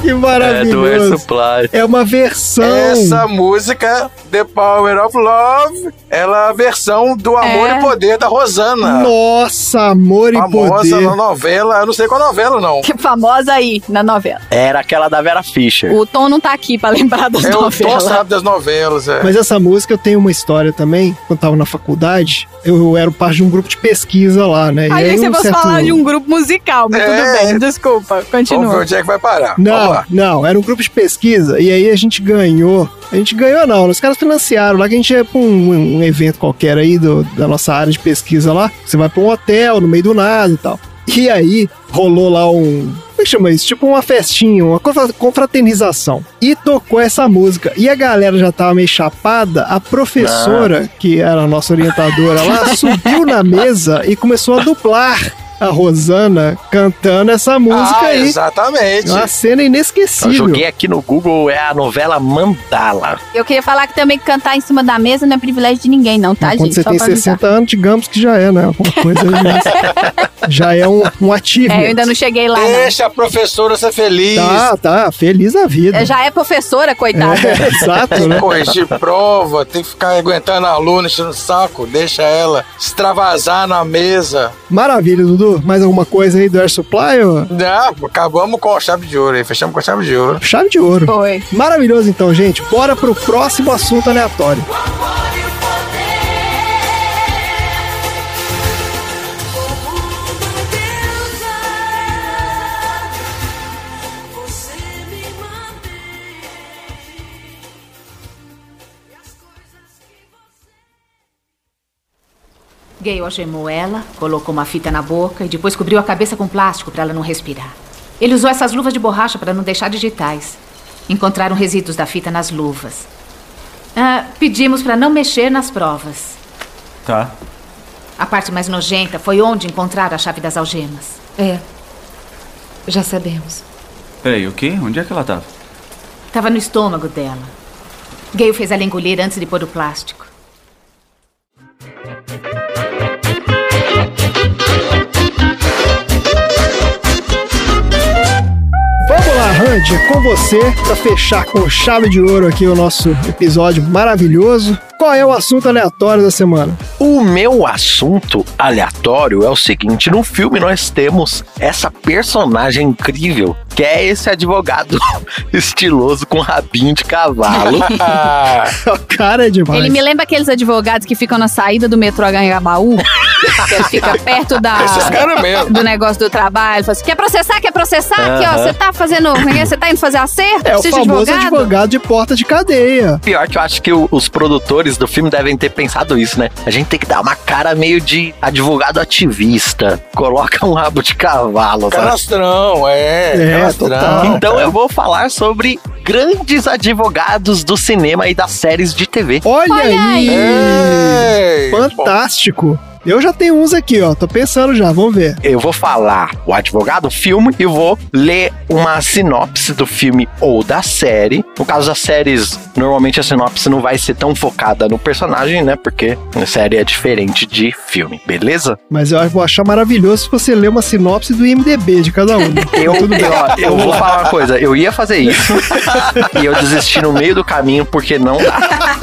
Que É, do Air maravilhoso! Supply. É uma versão. Essa música, The Power of Love, ela é a versão do Amor É. e Poder da Rosana. Nossa, amor e Famosa poder. na novela, eu não sei qual novela, não. Que famosa aí na novela. Era aquela da Vera Fischer. O Tom não tá aqui pra lembrar das É o Tom novelas. sabe das novelas, é. Mas essa música eu tenho uma história também. Quando eu tava na faculdade, eu era parte de um grupo de pesquisa lá, né? E Aí você um fosse certo- falar de um grupo musical, mas É. tudo bem, desculpa, Vamos ver continua. onde é que vai parar. Não, não, era um grupo de pesquisa e aí a gente ganhou. A gente ganhou não, os caras financiaram lá que a gente ia pra um, um evento qualquer aí do- da nossa área de pesquisa lá. Você vai pra um hotel no meio do nada e tal. E aí rolou lá um. Como é que chama isso? Tipo uma festinha, uma confra- confraternização. E tocou essa música. E a galera já tava meio chapada. A professora, que era a nossa orientadora lá, subiu na mesa e começou a dublar a Rosana cantando essa música ah, aí. exatamente. Uma cena Eu inesquecível. joguei aqui no Google, é a novela Mandala. Eu queria falar que também cantar em cima da mesa não é privilégio de ninguém, não, tá, Mas Quando gente? você Só tem pra avisar. 60 anos, digamos que já é, né? Alguma coisa aí, mas já é um, um ativo. É, eu ainda não cheguei lá, não. Deixa a professora ser feliz. Tá, tá, feliz a vida. É, Já é professora, coitada. É, exato, Tem né? que corrigir prova, tem que ficar aguentando a aluna, enchendo o saco, deixa ela extravasar na mesa. Maravilha, Dudu. Mais alguma coisa aí do Air Supply? Ou... Não, acabamos com a chave de ouro aí, fechamos com a chave de ouro. Chave de ouro. Foi. Maravilhoso então, gente. Bora pro próximo assunto aleatório. Gale algemou ela, colocou uma fita na boca e depois cobriu a cabeça com plástico para ela não respirar. Ele usou essas luvas de borracha para não deixar digitais. Encontraram resíduos da fita nas luvas. Ah, pedimos para não mexer nas provas. Tá. A parte mais nojenta foi onde encontraram a chave das algemas. É. Já sabemos. Peraí, o quê? Onde é que ela tava? Estava no estômago dela. Gale fez ela engolir antes de pôr o plástico. É com você pra fechar com chave de ouro aqui o nosso episódio maravilhoso. Qual é o assunto aleatório da semana? O meu assunto aleatório é o seguinte: no filme nós temos essa personagem incrível que é esse advogado estiloso com rabinho de cavalo. O cara é demais. Ele me lembra aqueles advogados que ficam na saída do metrô Anhangabaú, que ele fica perto da, do negócio do trabalho. Fala assim, quer processar? Quer processar? Aqui, ó, você tá fazendo... é é? Você tá indo fazer acerto? É o famoso advogado? de porta de cadeia. Pior que eu acho que o- os produtores do filme devem ter pensado isso, né? A gente tem que dar uma cara meio de advogado ativista. Coloca um rabo de cavalo, sabe? Canastrão, é. É, canastrão. total. Então eu vou falar sobre grandes advogados do cinema e das séries de TV. Olha, Olha aí! Ei, Fantástico. Eu já tenho uns aqui, ó. Tô pensando já, vamos ver. Eu vou falar o advogado, o filme, e vou ler uma sinopse do filme ou da série. No caso das séries, normalmente a sinopse não vai ser tão focada no personagem, né? Porque a série é diferente de filme, beleza? Mas eu vou achar maravilhoso se você ler uma sinopse do IMDB de cada um. Eu, Tudo bem. eu, eu vou falar uma coisa, eu ia fazer isso e eu desisti no meio do caminho porque não dá.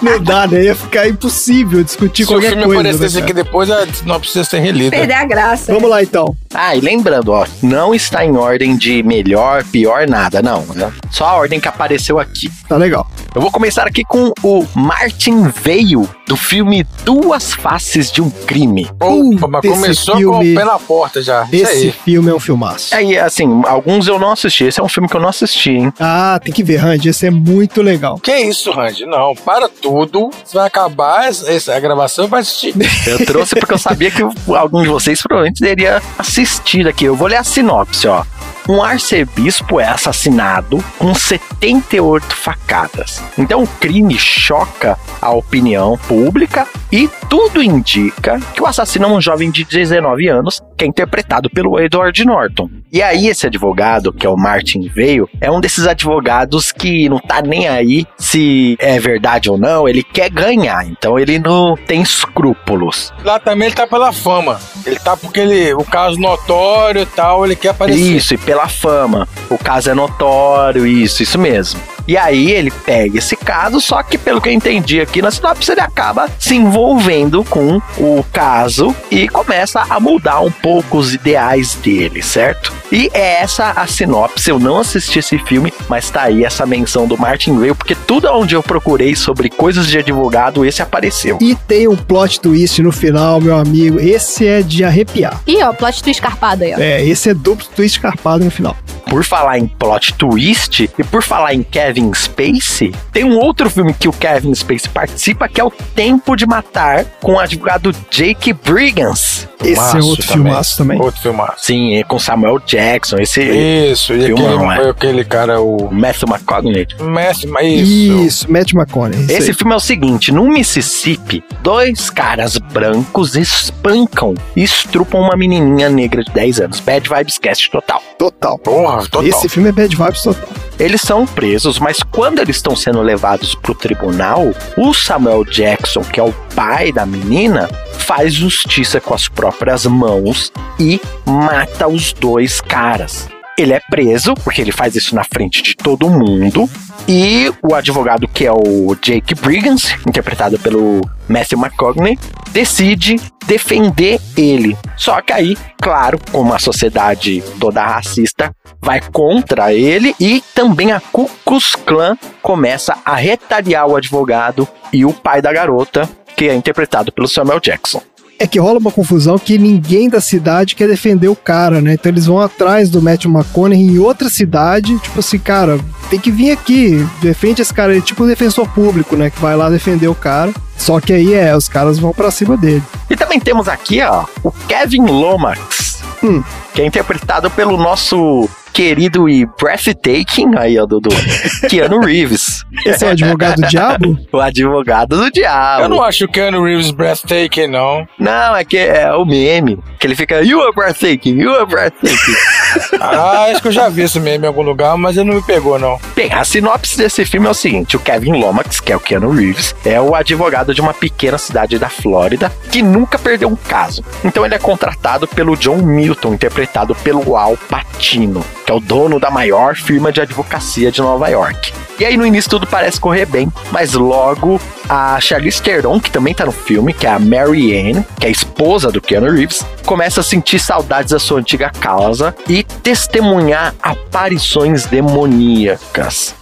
Não dá, né? Ia ficar impossível discutir Se o qualquer filme coisa. aparecesse né, depois, a- não precisa ser relida. Perder a graça. Vamos lá então. Ah, e lembrando, ó, não está em ordem de melhor, pior, nada, não. Né? Só a ordem que apareceu aqui. Tá legal. Eu vou começar aqui com o Martin Veio, do filme Duas Faces de um Crime. Opa, mas começou com filme- o pé na porta já. Esse aí. filme é um filmaço. Aí, assim, alguns eu não assisti. Esse é um filme que eu não assisti, hein? Ah, tem que ver, Randy. Esse é muito legal. Que isso, Randy? Não, para tudo. Você vai acabar essa, essa- a gravação e vai assistir. Eu trouxe porque eu sabia que algum de vocês provavelmente teria assistido aqui. Eu vou ler a sinopse, ó. Um arcebispo é assassinado com 78 facadas. Então o crime choca a opinião pública e tudo indica que o assassino é um jovem de 19 anos, que é interpretado pelo Edward Norton. E aí esse advogado, que é o Martin Veio, é um desses advogados que não tá nem aí se é verdade ou não, ele quer ganhar, então ele não tem escrúpulos. Lá também ele tá pela fama. Ele tá porque ele, o caso notório e tal, ele quer aparecer. Isso, e pela fama. O caso é notório, isso, isso mesmo. E aí ele pega esse caso, só que pelo que eu entendi aqui na sinopse, ele acaba se envolvendo com o caso e começa a mudar um pouco os ideais dele, certo? E é essa a sinopse. Eu não assisti esse filme, mas tá aí essa menção do Martin Whale, porque tudo onde eu procurei sobre coisas de advogado, esse apareceu. E tem um plot twist no final, meu amigo. Esse é de arrepiar. Ih, ó, plot twist escarpado aí, ó. É, esse é duplo twist carpado no final. Por falar em plot twist e por falar em Kevin Spacey, tem um outro filme que o Kevin Spacey participa que é o Tempo de Matar com o advogado Jake Brigans. Esse é outro filmaço também. Outro filmaço. Sim, é com Samuel Jackson, esse Isso, e Filmão, aquele, é. aquele cara, o Matthew McConaughey. Mas isso. Isso, Matt McConaughey. isso Esse aí. filme é o seguinte: no Mississippi, dois caras brancos espancam e estrupam uma menininha negra de 10 anos. Bad Vibes Cast total. Total. Porra, total. Esse filme é bad vibes total. Eles são presos, mas quando eles estão sendo levados pro tribunal, o Samuel Jackson, que é o pai da menina, faz justiça com as próprias mãos e mata os dois caras. Ele é preso, porque ele faz isso na frente de todo mundo. E o advogado, que é o Jake Brigans, interpretado pelo Matthew McConaughey, decide defender ele. Só que aí, claro, como a sociedade toda racista vai contra ele e também a Ku Klux Klan começa a retaliar o advogado e o pai da garota, que é interpretado pelo Samuel Jackson. É que rola uma confusão que ninguém da cidade quer defender o cara, né? Então eles vão atrás do Matt McConaughey em outra cidade, tipo assim, cara, tem que vir aqui, defende esse cara, ele é tipo um defensor público, né? Que vai lá defender o cara. Só que aí é, os caras vão pra cima dele. E também temos aqui, ó, o Kevin Lomax, Hum. que é interpretado pelo nosso querido e breathtaking, aí, ó, do, do Keanu Reeves. Esse é o advogado do diabo? O advogado do diabo. Eu não acho o Keanu Reeves breathtaking, não. Não, é que é o meme. Que ele fica, you are breathtaking, you are breathtaking. Ah, acho que eu já vi esse meme em algum lugar, mas ele não me pegou, não. Bem, a sinopse desse filme é o seguinte: o Kevin Lomax, que é o Keanu Reeves, é o advogado de uma pequena cidade da Flórida que nunca perdeu um caso. Então ele é contratado pelo John Milton, interpretado pelo Al Pacino, que é o dono da maior firma de advocacia de Nova York. E aí no início tudo parece correr bem, mas logo a Charlize Theron, que também tá no filme, que é a Mary Ann, que é a esposa do Keanu Reeves, começa a sentir saudades da sua antiga causa e testemunhar aparições demoníacas.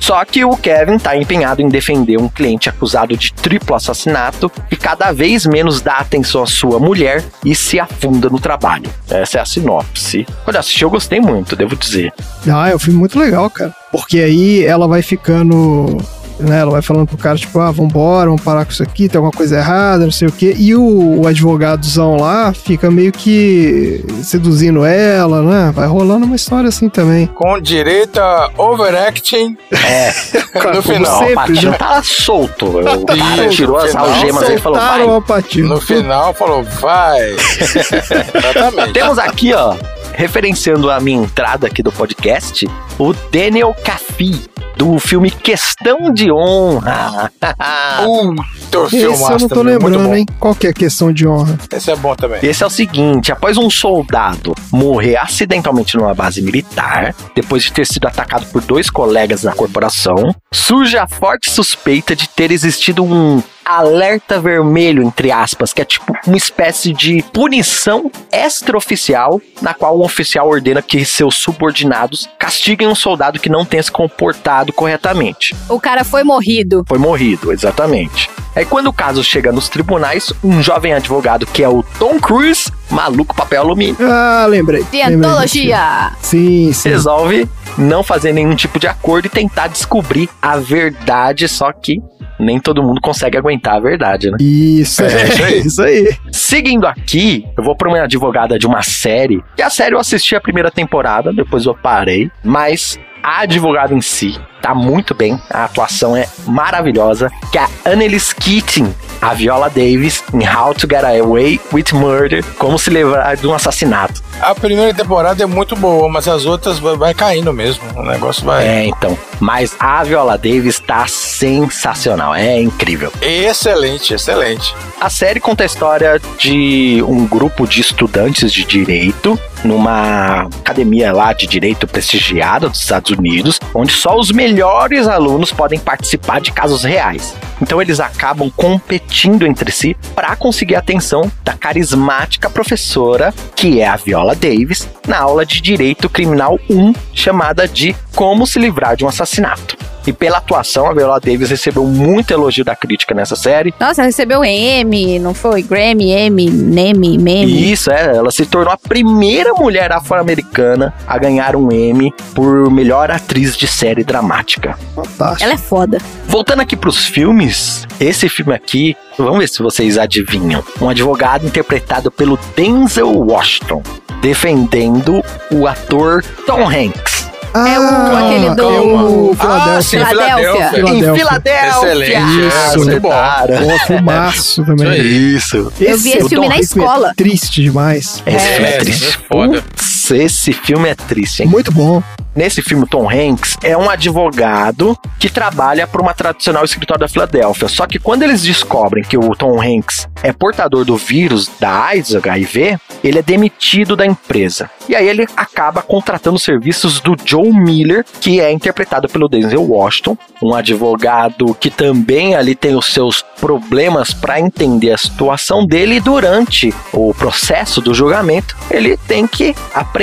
Só que o Kevin tá empenhado em defender um cliente acusado de triplo assassinato e cada vez menos dá atenção à sua mulher e se afunda no trabalho. Essa é a sinopse. Eu assisti, eu gostei muito, devo dizer. Ah, é um filme muito legal, cara. Porque aí ela vai ficando né? Ela vai falando pro cara, tipo, ah, vambora, vamos parar com isso aqui, tem alguma coisa errada, não sei o quê. E o, o advogadozão lá fica meio que seduzindo ela, né? Vai rolando uma história assim também. Com direito a overacting É, no final. sempre, o Patinho né? tá solto. O cara tirou as final, algemas e falou, Soltaram vai. No final falou, vai. Exatamente. Temos aqui, ó, referenciando a minha entrada aqui do podcast, o Daniel Kafi, do filme Questão de Honra. Puta, Esse eu não tô lembrando, hein? Qual que é a questão de honra? Esse é bom também. Esse é o seguinte: após um soldado morrer acidentalmente numa base militar, depois de ter sido atacado por dois colegas da corporação, surge a forte suspeita de ter existido um alerta vermelho, entre aspas, que é tipo uma espécie de punição extraoficial, na qual um oficial ordena que seus subordinados castiguem um soldado que não tenha se comportado corretamente. O cara foi morrido. Foi morrido, exatamente. Aí quando o caso chega nos tribunais, um jovem advogado que é o Tom Cruise, maluco papel alumínio, Ah, lembrei. Cientologia. Sim, sim. resolve não fazer nenhum tipo de acordo e tentar descobrir a verdade, só que nem todo mundo consegue aguentar a verdade, né? Isso, é, isso aí. isso aí. Seguindo aqui, eu vou pra uma advogada de uma série, que a série eu assisti a primeira temporada, depois eu parei, mas a advogada em si tá muito bem, a atuação é maravilhosa, que é a Annelise Keating, a Viola Davis, em How to Get Away with Murder, como se livrar de um assassinato. A primeira temporada é muito boa, mas as outras vai, vai caindo mesmo. O negócio vai. É, então, mas a Viola Davis tá sensacional, é incrível. Excelente, excelente. A série conta a história de um grupo de estudantes de direito numa academia lá de direito prestigiada dos Estados Unidos, onde só os melhores alunos podem participar de casos reais. Então eles acabam competindo entre si para conseguir a atenção da carismática professora, que é a Viola Davis, na aula de Direito Criminal 1, chamada de Como se livrar de um assassinato. E pela atuação, a Viola Davis recebeu muito elogio da crítica nessa série. Nossa, recebeu M, não foi? Grammy, M, Neme, Meme. Isso, é, ela se tornou a primeira mulher afro-americana a ganhar um Emmy por melhor atriz de série dramática. Fantástico. Ela é foda. Voltando aqui pros filmes, esse filme aqui, vamos ver se vocês adivinham. Um advogado interpretado pelo Denzel Washington, defendendo o ator Tom Hanks. É o- aquele do- é o Ah, sim, Filadélfia. Filadélfia. Em Filadélfia. Excelente, é, Isso, muito bom. Pô, filmaço também. Isso. Eu vi esse filme na é escola. triste demais. Esse filme é É, triste. é foda. Putz, esse filme é triste, hein? Muito bom. Nesse filme, Tom Hanks é um advogado que trabalha para uma tradicional escritório da Filadélfia. Só que quando eles descobrem que o Tom Hanks é portador do vírus da AIDS, HIV, ele é demitido da empresa. E aí ele acaba contratando os serviços do Joe Miller, que é interpretado pelo Denzel Washington, um advogado que também ali tem os seus problemas para entender a situação dele e durante o processo do julgamento, ele tem que aprender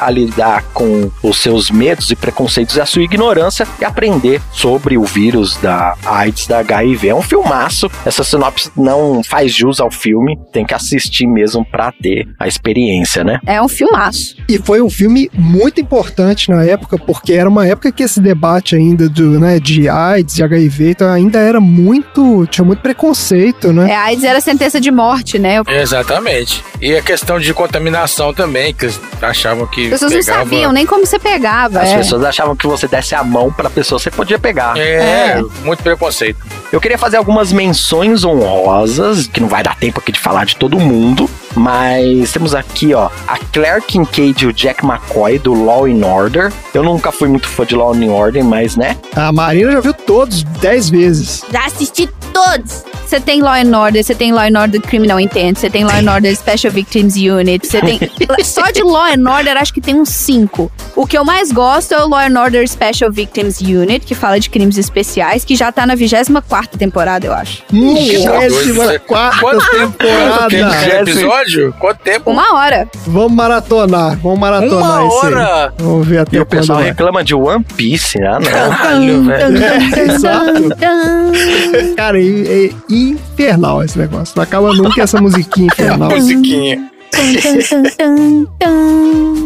a lidar com os seus medos e preconceitos e a sua ignorância e aprender sobre o vírus da AIDS, da HIV. É um filmaço. Essa sinopse não faz jus ao filme, tem que assistir mesmo para ter a experiência, né? É um filmaço. E foi um filme muito importante na época, porque era uma época que esse debate ainda do, né, de AIDS e HIV então ainda era muito. tinha muito preconceito, né? É, a AIDS era sentença de morte, né? Exatamente. E a questão de contaminação também, que achavam que. As pessoas não pegava- sabiam nem como você pegava. As é. pessoas achavam que você desse a mão pra pessoa, você podia pegar. É, É. muito preconceito. Eu queria fazer algumas menções honrosas, que não vai dar tempo aqui de falar de todo mundo, mas temos aqui, ó, a Claire Kincaid e o Jack McCoy do Law and Order. Eu nunca fui muito fã de Law and Order, mas né? A Marina já viu todos dez vezes. Já assisti todos. Você tem Law and Order, você tem Law and Order Criminal Intent, você tem Law and Order Special Victims Unit, você tem... Só de Law and Order, acho que tem uns cinco. O que eu mais gosto é o Law and Order Special Victims Unit, que fala de crimes especiais, que já tá na 24ª temporada, eu acho. Vigésima quarta Quanto tempo? temporada. Quanto episódio? Quanto tempo? Uma hora. Vamos maratonar, vamos maratonar Uma aí. hora? Vamos ver até E o pessoal quando é. reclama de One Piece, ah, não. Caralho, velho. Exato. Cara, é, é infernal esse negócio. Não acaba nunca essa musiquinha infernal. Musiquinha.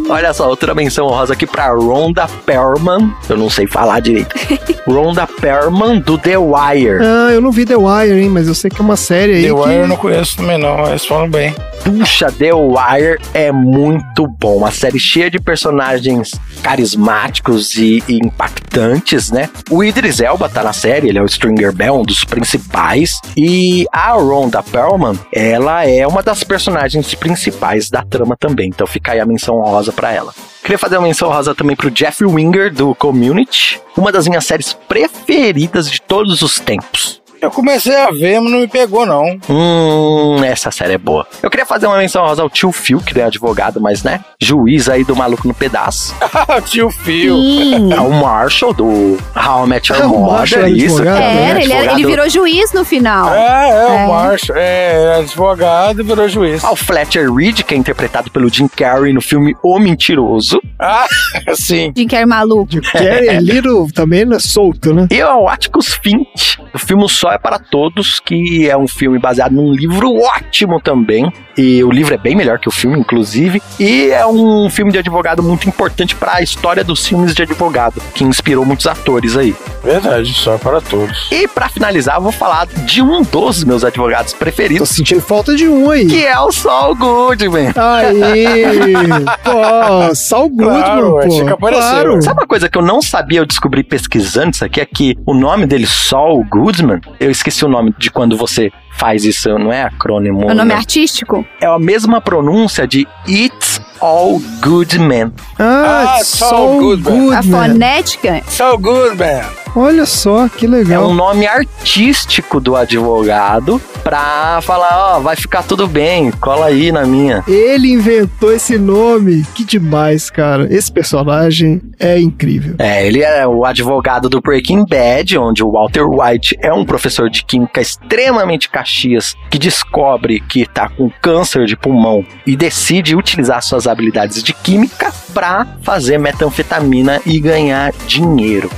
Olha só, outra menção rosa aqui pra Rhonda Perlman. Eu não sei falar direito. Rhonda Perlman do The Wire. Ah, eu não vi The Wire, hein, mas eu sei que é uma série aí The que... Wire eu não conheço também não, eles falam bem. Puxa, The Wire é muito bom. Uma série cheia de personagens carismáticos e, e impactantes, né? O Idris Elba tá na série, ele é o Stringer Bell, um dos principais. E a Rhonda Perlman, ela é uma das personagens principais da trama também. Então fica aí a menção rosa pra ela. Queria fazer uma menção rosa também pro Jeff Winger, do Community. Uma das minhas séries preferidas de todos os tempos. Eu comecei a ver, mas não me pegou não. Hum, essa série é boa. Eu queria fazer uma menção rosa ao tio Phil, que é advogado, mas né? Juiz aí do Maluco no Pedaço. Tio Phil. Sim. É o Marshall do How I Met Your o Mother, Marshall era isso. advogado, né? ele, ele virou juiz no final. É, é, É. o Marshall. É, advogado e virou juiz. Ah, o Fletcher Reed, que é interpretado pelo Jim Carrey no filme O Mentiroso. Ah, sim. Que é maluco. De Carrie é Little também né, solto, né? E o Atticus Finch, o filme Sol é para Todos, que é um filme baseado num livro ótimo também. E o livro é bem melhor que o filme, inclusive. E é um filme de advogado muito importante para a história dos filmes de advogado, que inspirou muitos atores aí. Verdade, só para todos. E para finalizar, eu vou falar de um dos meus advogados Tô preferidos, sentindo falta de um aí. que é o Saul Goodman. Aí, pô, Saul Goodman, Claro, pô. tinha que claro. Sabe uma coisa que eu não sabia, eu descobri pesquisando isso aqui, é que o nome dele, Saul Goodman, eu esqueci o nome de quando você faz isso, não é acrônimo. O nome né? artístico? É a mesma pronúncia de It's All Good Men. Ah, Ah, Saul Saul Goodman. A Goodman. fonética? So good, man. Olha só, que É legal. um nome artístico do advogado pra falar, ó, vai ficar tudo bem, cola aí na minha. Ele inventou esse nome. Que demais, cara. Esse personagem é incrível. É, ele é o advogado do Breaking Bad, onde o Walter White é um professor de química extremamente caxias que descobre que tá com câncer de pulmão e decide utilizar suas habilidades de química pra fazer metanfetamina e ganhar dinheiro.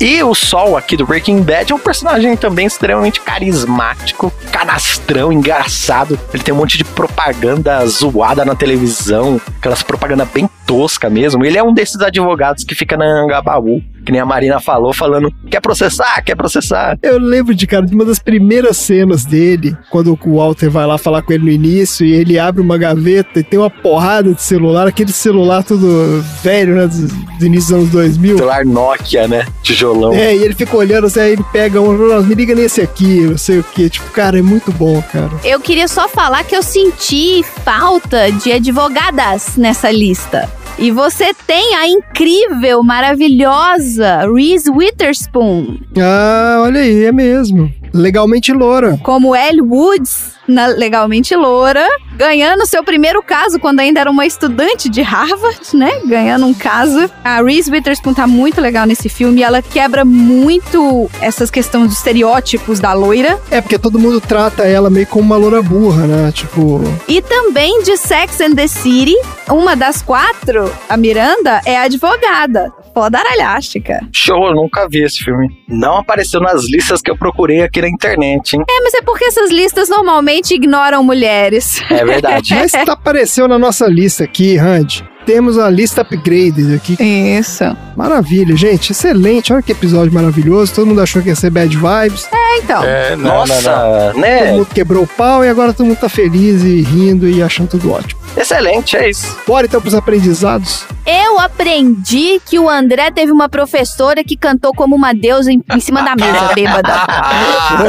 E o Sol aqui do Breaking Bad é um personagem também extremamente carismático, canastrão, engraçado. Ele tem um monte de propaganda zoada na televisão, aquelas propaganda bem tosca mesmo. Ele é um desses advogados que fica na Angabaú, que nem a Marina falou, falando: quer processar, quer processar. Eu lembro de, cara, de uma das primeiras cenas dele, quando o Walter vai lá falar com ele no início e ele abre uma gaveta e tem uma porrada de celular, aquele celular todo velho, né, dos, dos inícios dos anos 2000. Celular Nokia, né? Tijolão. É, e ele fica olhando, assim, aí ele pega um, "Não, me liga nesse aqui, não sei o que. Tipo, cara, é muito bom, cara. Eu queria só falar que eu senti falta de advogadas nessa lista. E você tem a incrível, maravilhosa Reese Witherspoon Ah, olha aí, é mesmo. Legalmente loura. como Elle Woods na Legalmente Loura, ganhando seu primeiro caso quando ainda era uma estudante de Harvard, né? Ganhando um caso. A Reese Witherspoon tá muito legal nesse filme. Ela quebra muito essas questões dos estereótipos da loira. É, porque todo mundo trata ela meio como uma loura burra, né? Tipo, E também de Sex and the City, uma das quatro, a Miranda, é advogada. Foda aralhástica. Show, eu nunca vi esse filme. Não apareceu nas listas que eu procurei aqui na internet, hein? É, mas é porque essas listas normalmente ignoram mulheres. É verdade. mas tá apareceu na nossa lista aqui, Randy. Temos a lista upgraded aqui. Isso. Maravilha, gente. Excelente. Olha que episódio maravilhoso. Todo mundo achou que ia ser bad vibes. É, então. É, não, Nossa, não, não. Todo né? mundo quebrou o pau e agora todo mundo tá feliz e rindo e achando tudo ótimo. Excelente, é isso. Bora então pros aprendizados. Eu aprendi que o André teve uma professora que cantou como uma deusa em, em cima da mesa, bêbada.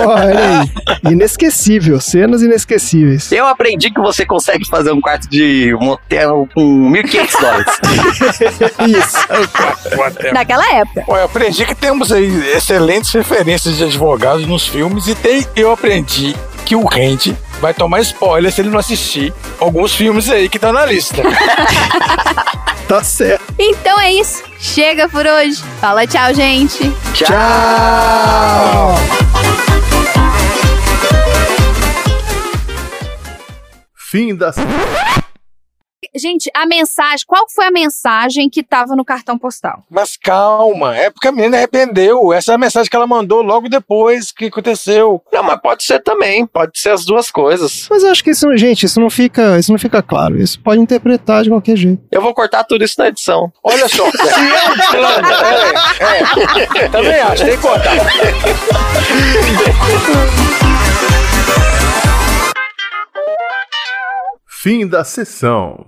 Olha aí. Inesquecível. Cenas inesquecíveis. Eu aprendi que você consegue fazer um quarto de motel com 1.500 dólares. Isso. Naquela época. Pô, eu aprendi que temos aí excelentes referências de advogados nos filmes e tem, eu aprendi que o Randy vai tomar spoiler se ele não assistir alguns filmes aí que estão na lista. Tá certo. Então é isso. Chega por hoje. Fala tchau, gente. Tchau. Fim da Gente, a mensagem, qual foi a mensagem que tava no cartão postal? Mas calma, é porque a menina arrependeu. Essa é a mensagem que ela mandou logo depois que aconteceu. Não, mas pode ser também, pode ser as duas coisas. Mas eu acho que isso, gente, isso não fica, isso não fica claro. Isso pode interpretar de qualquer jeito. Eu vou cortar tudo isso na edição. Olha só, se é é, é, também acho, tem que cortar. Fim da sessão.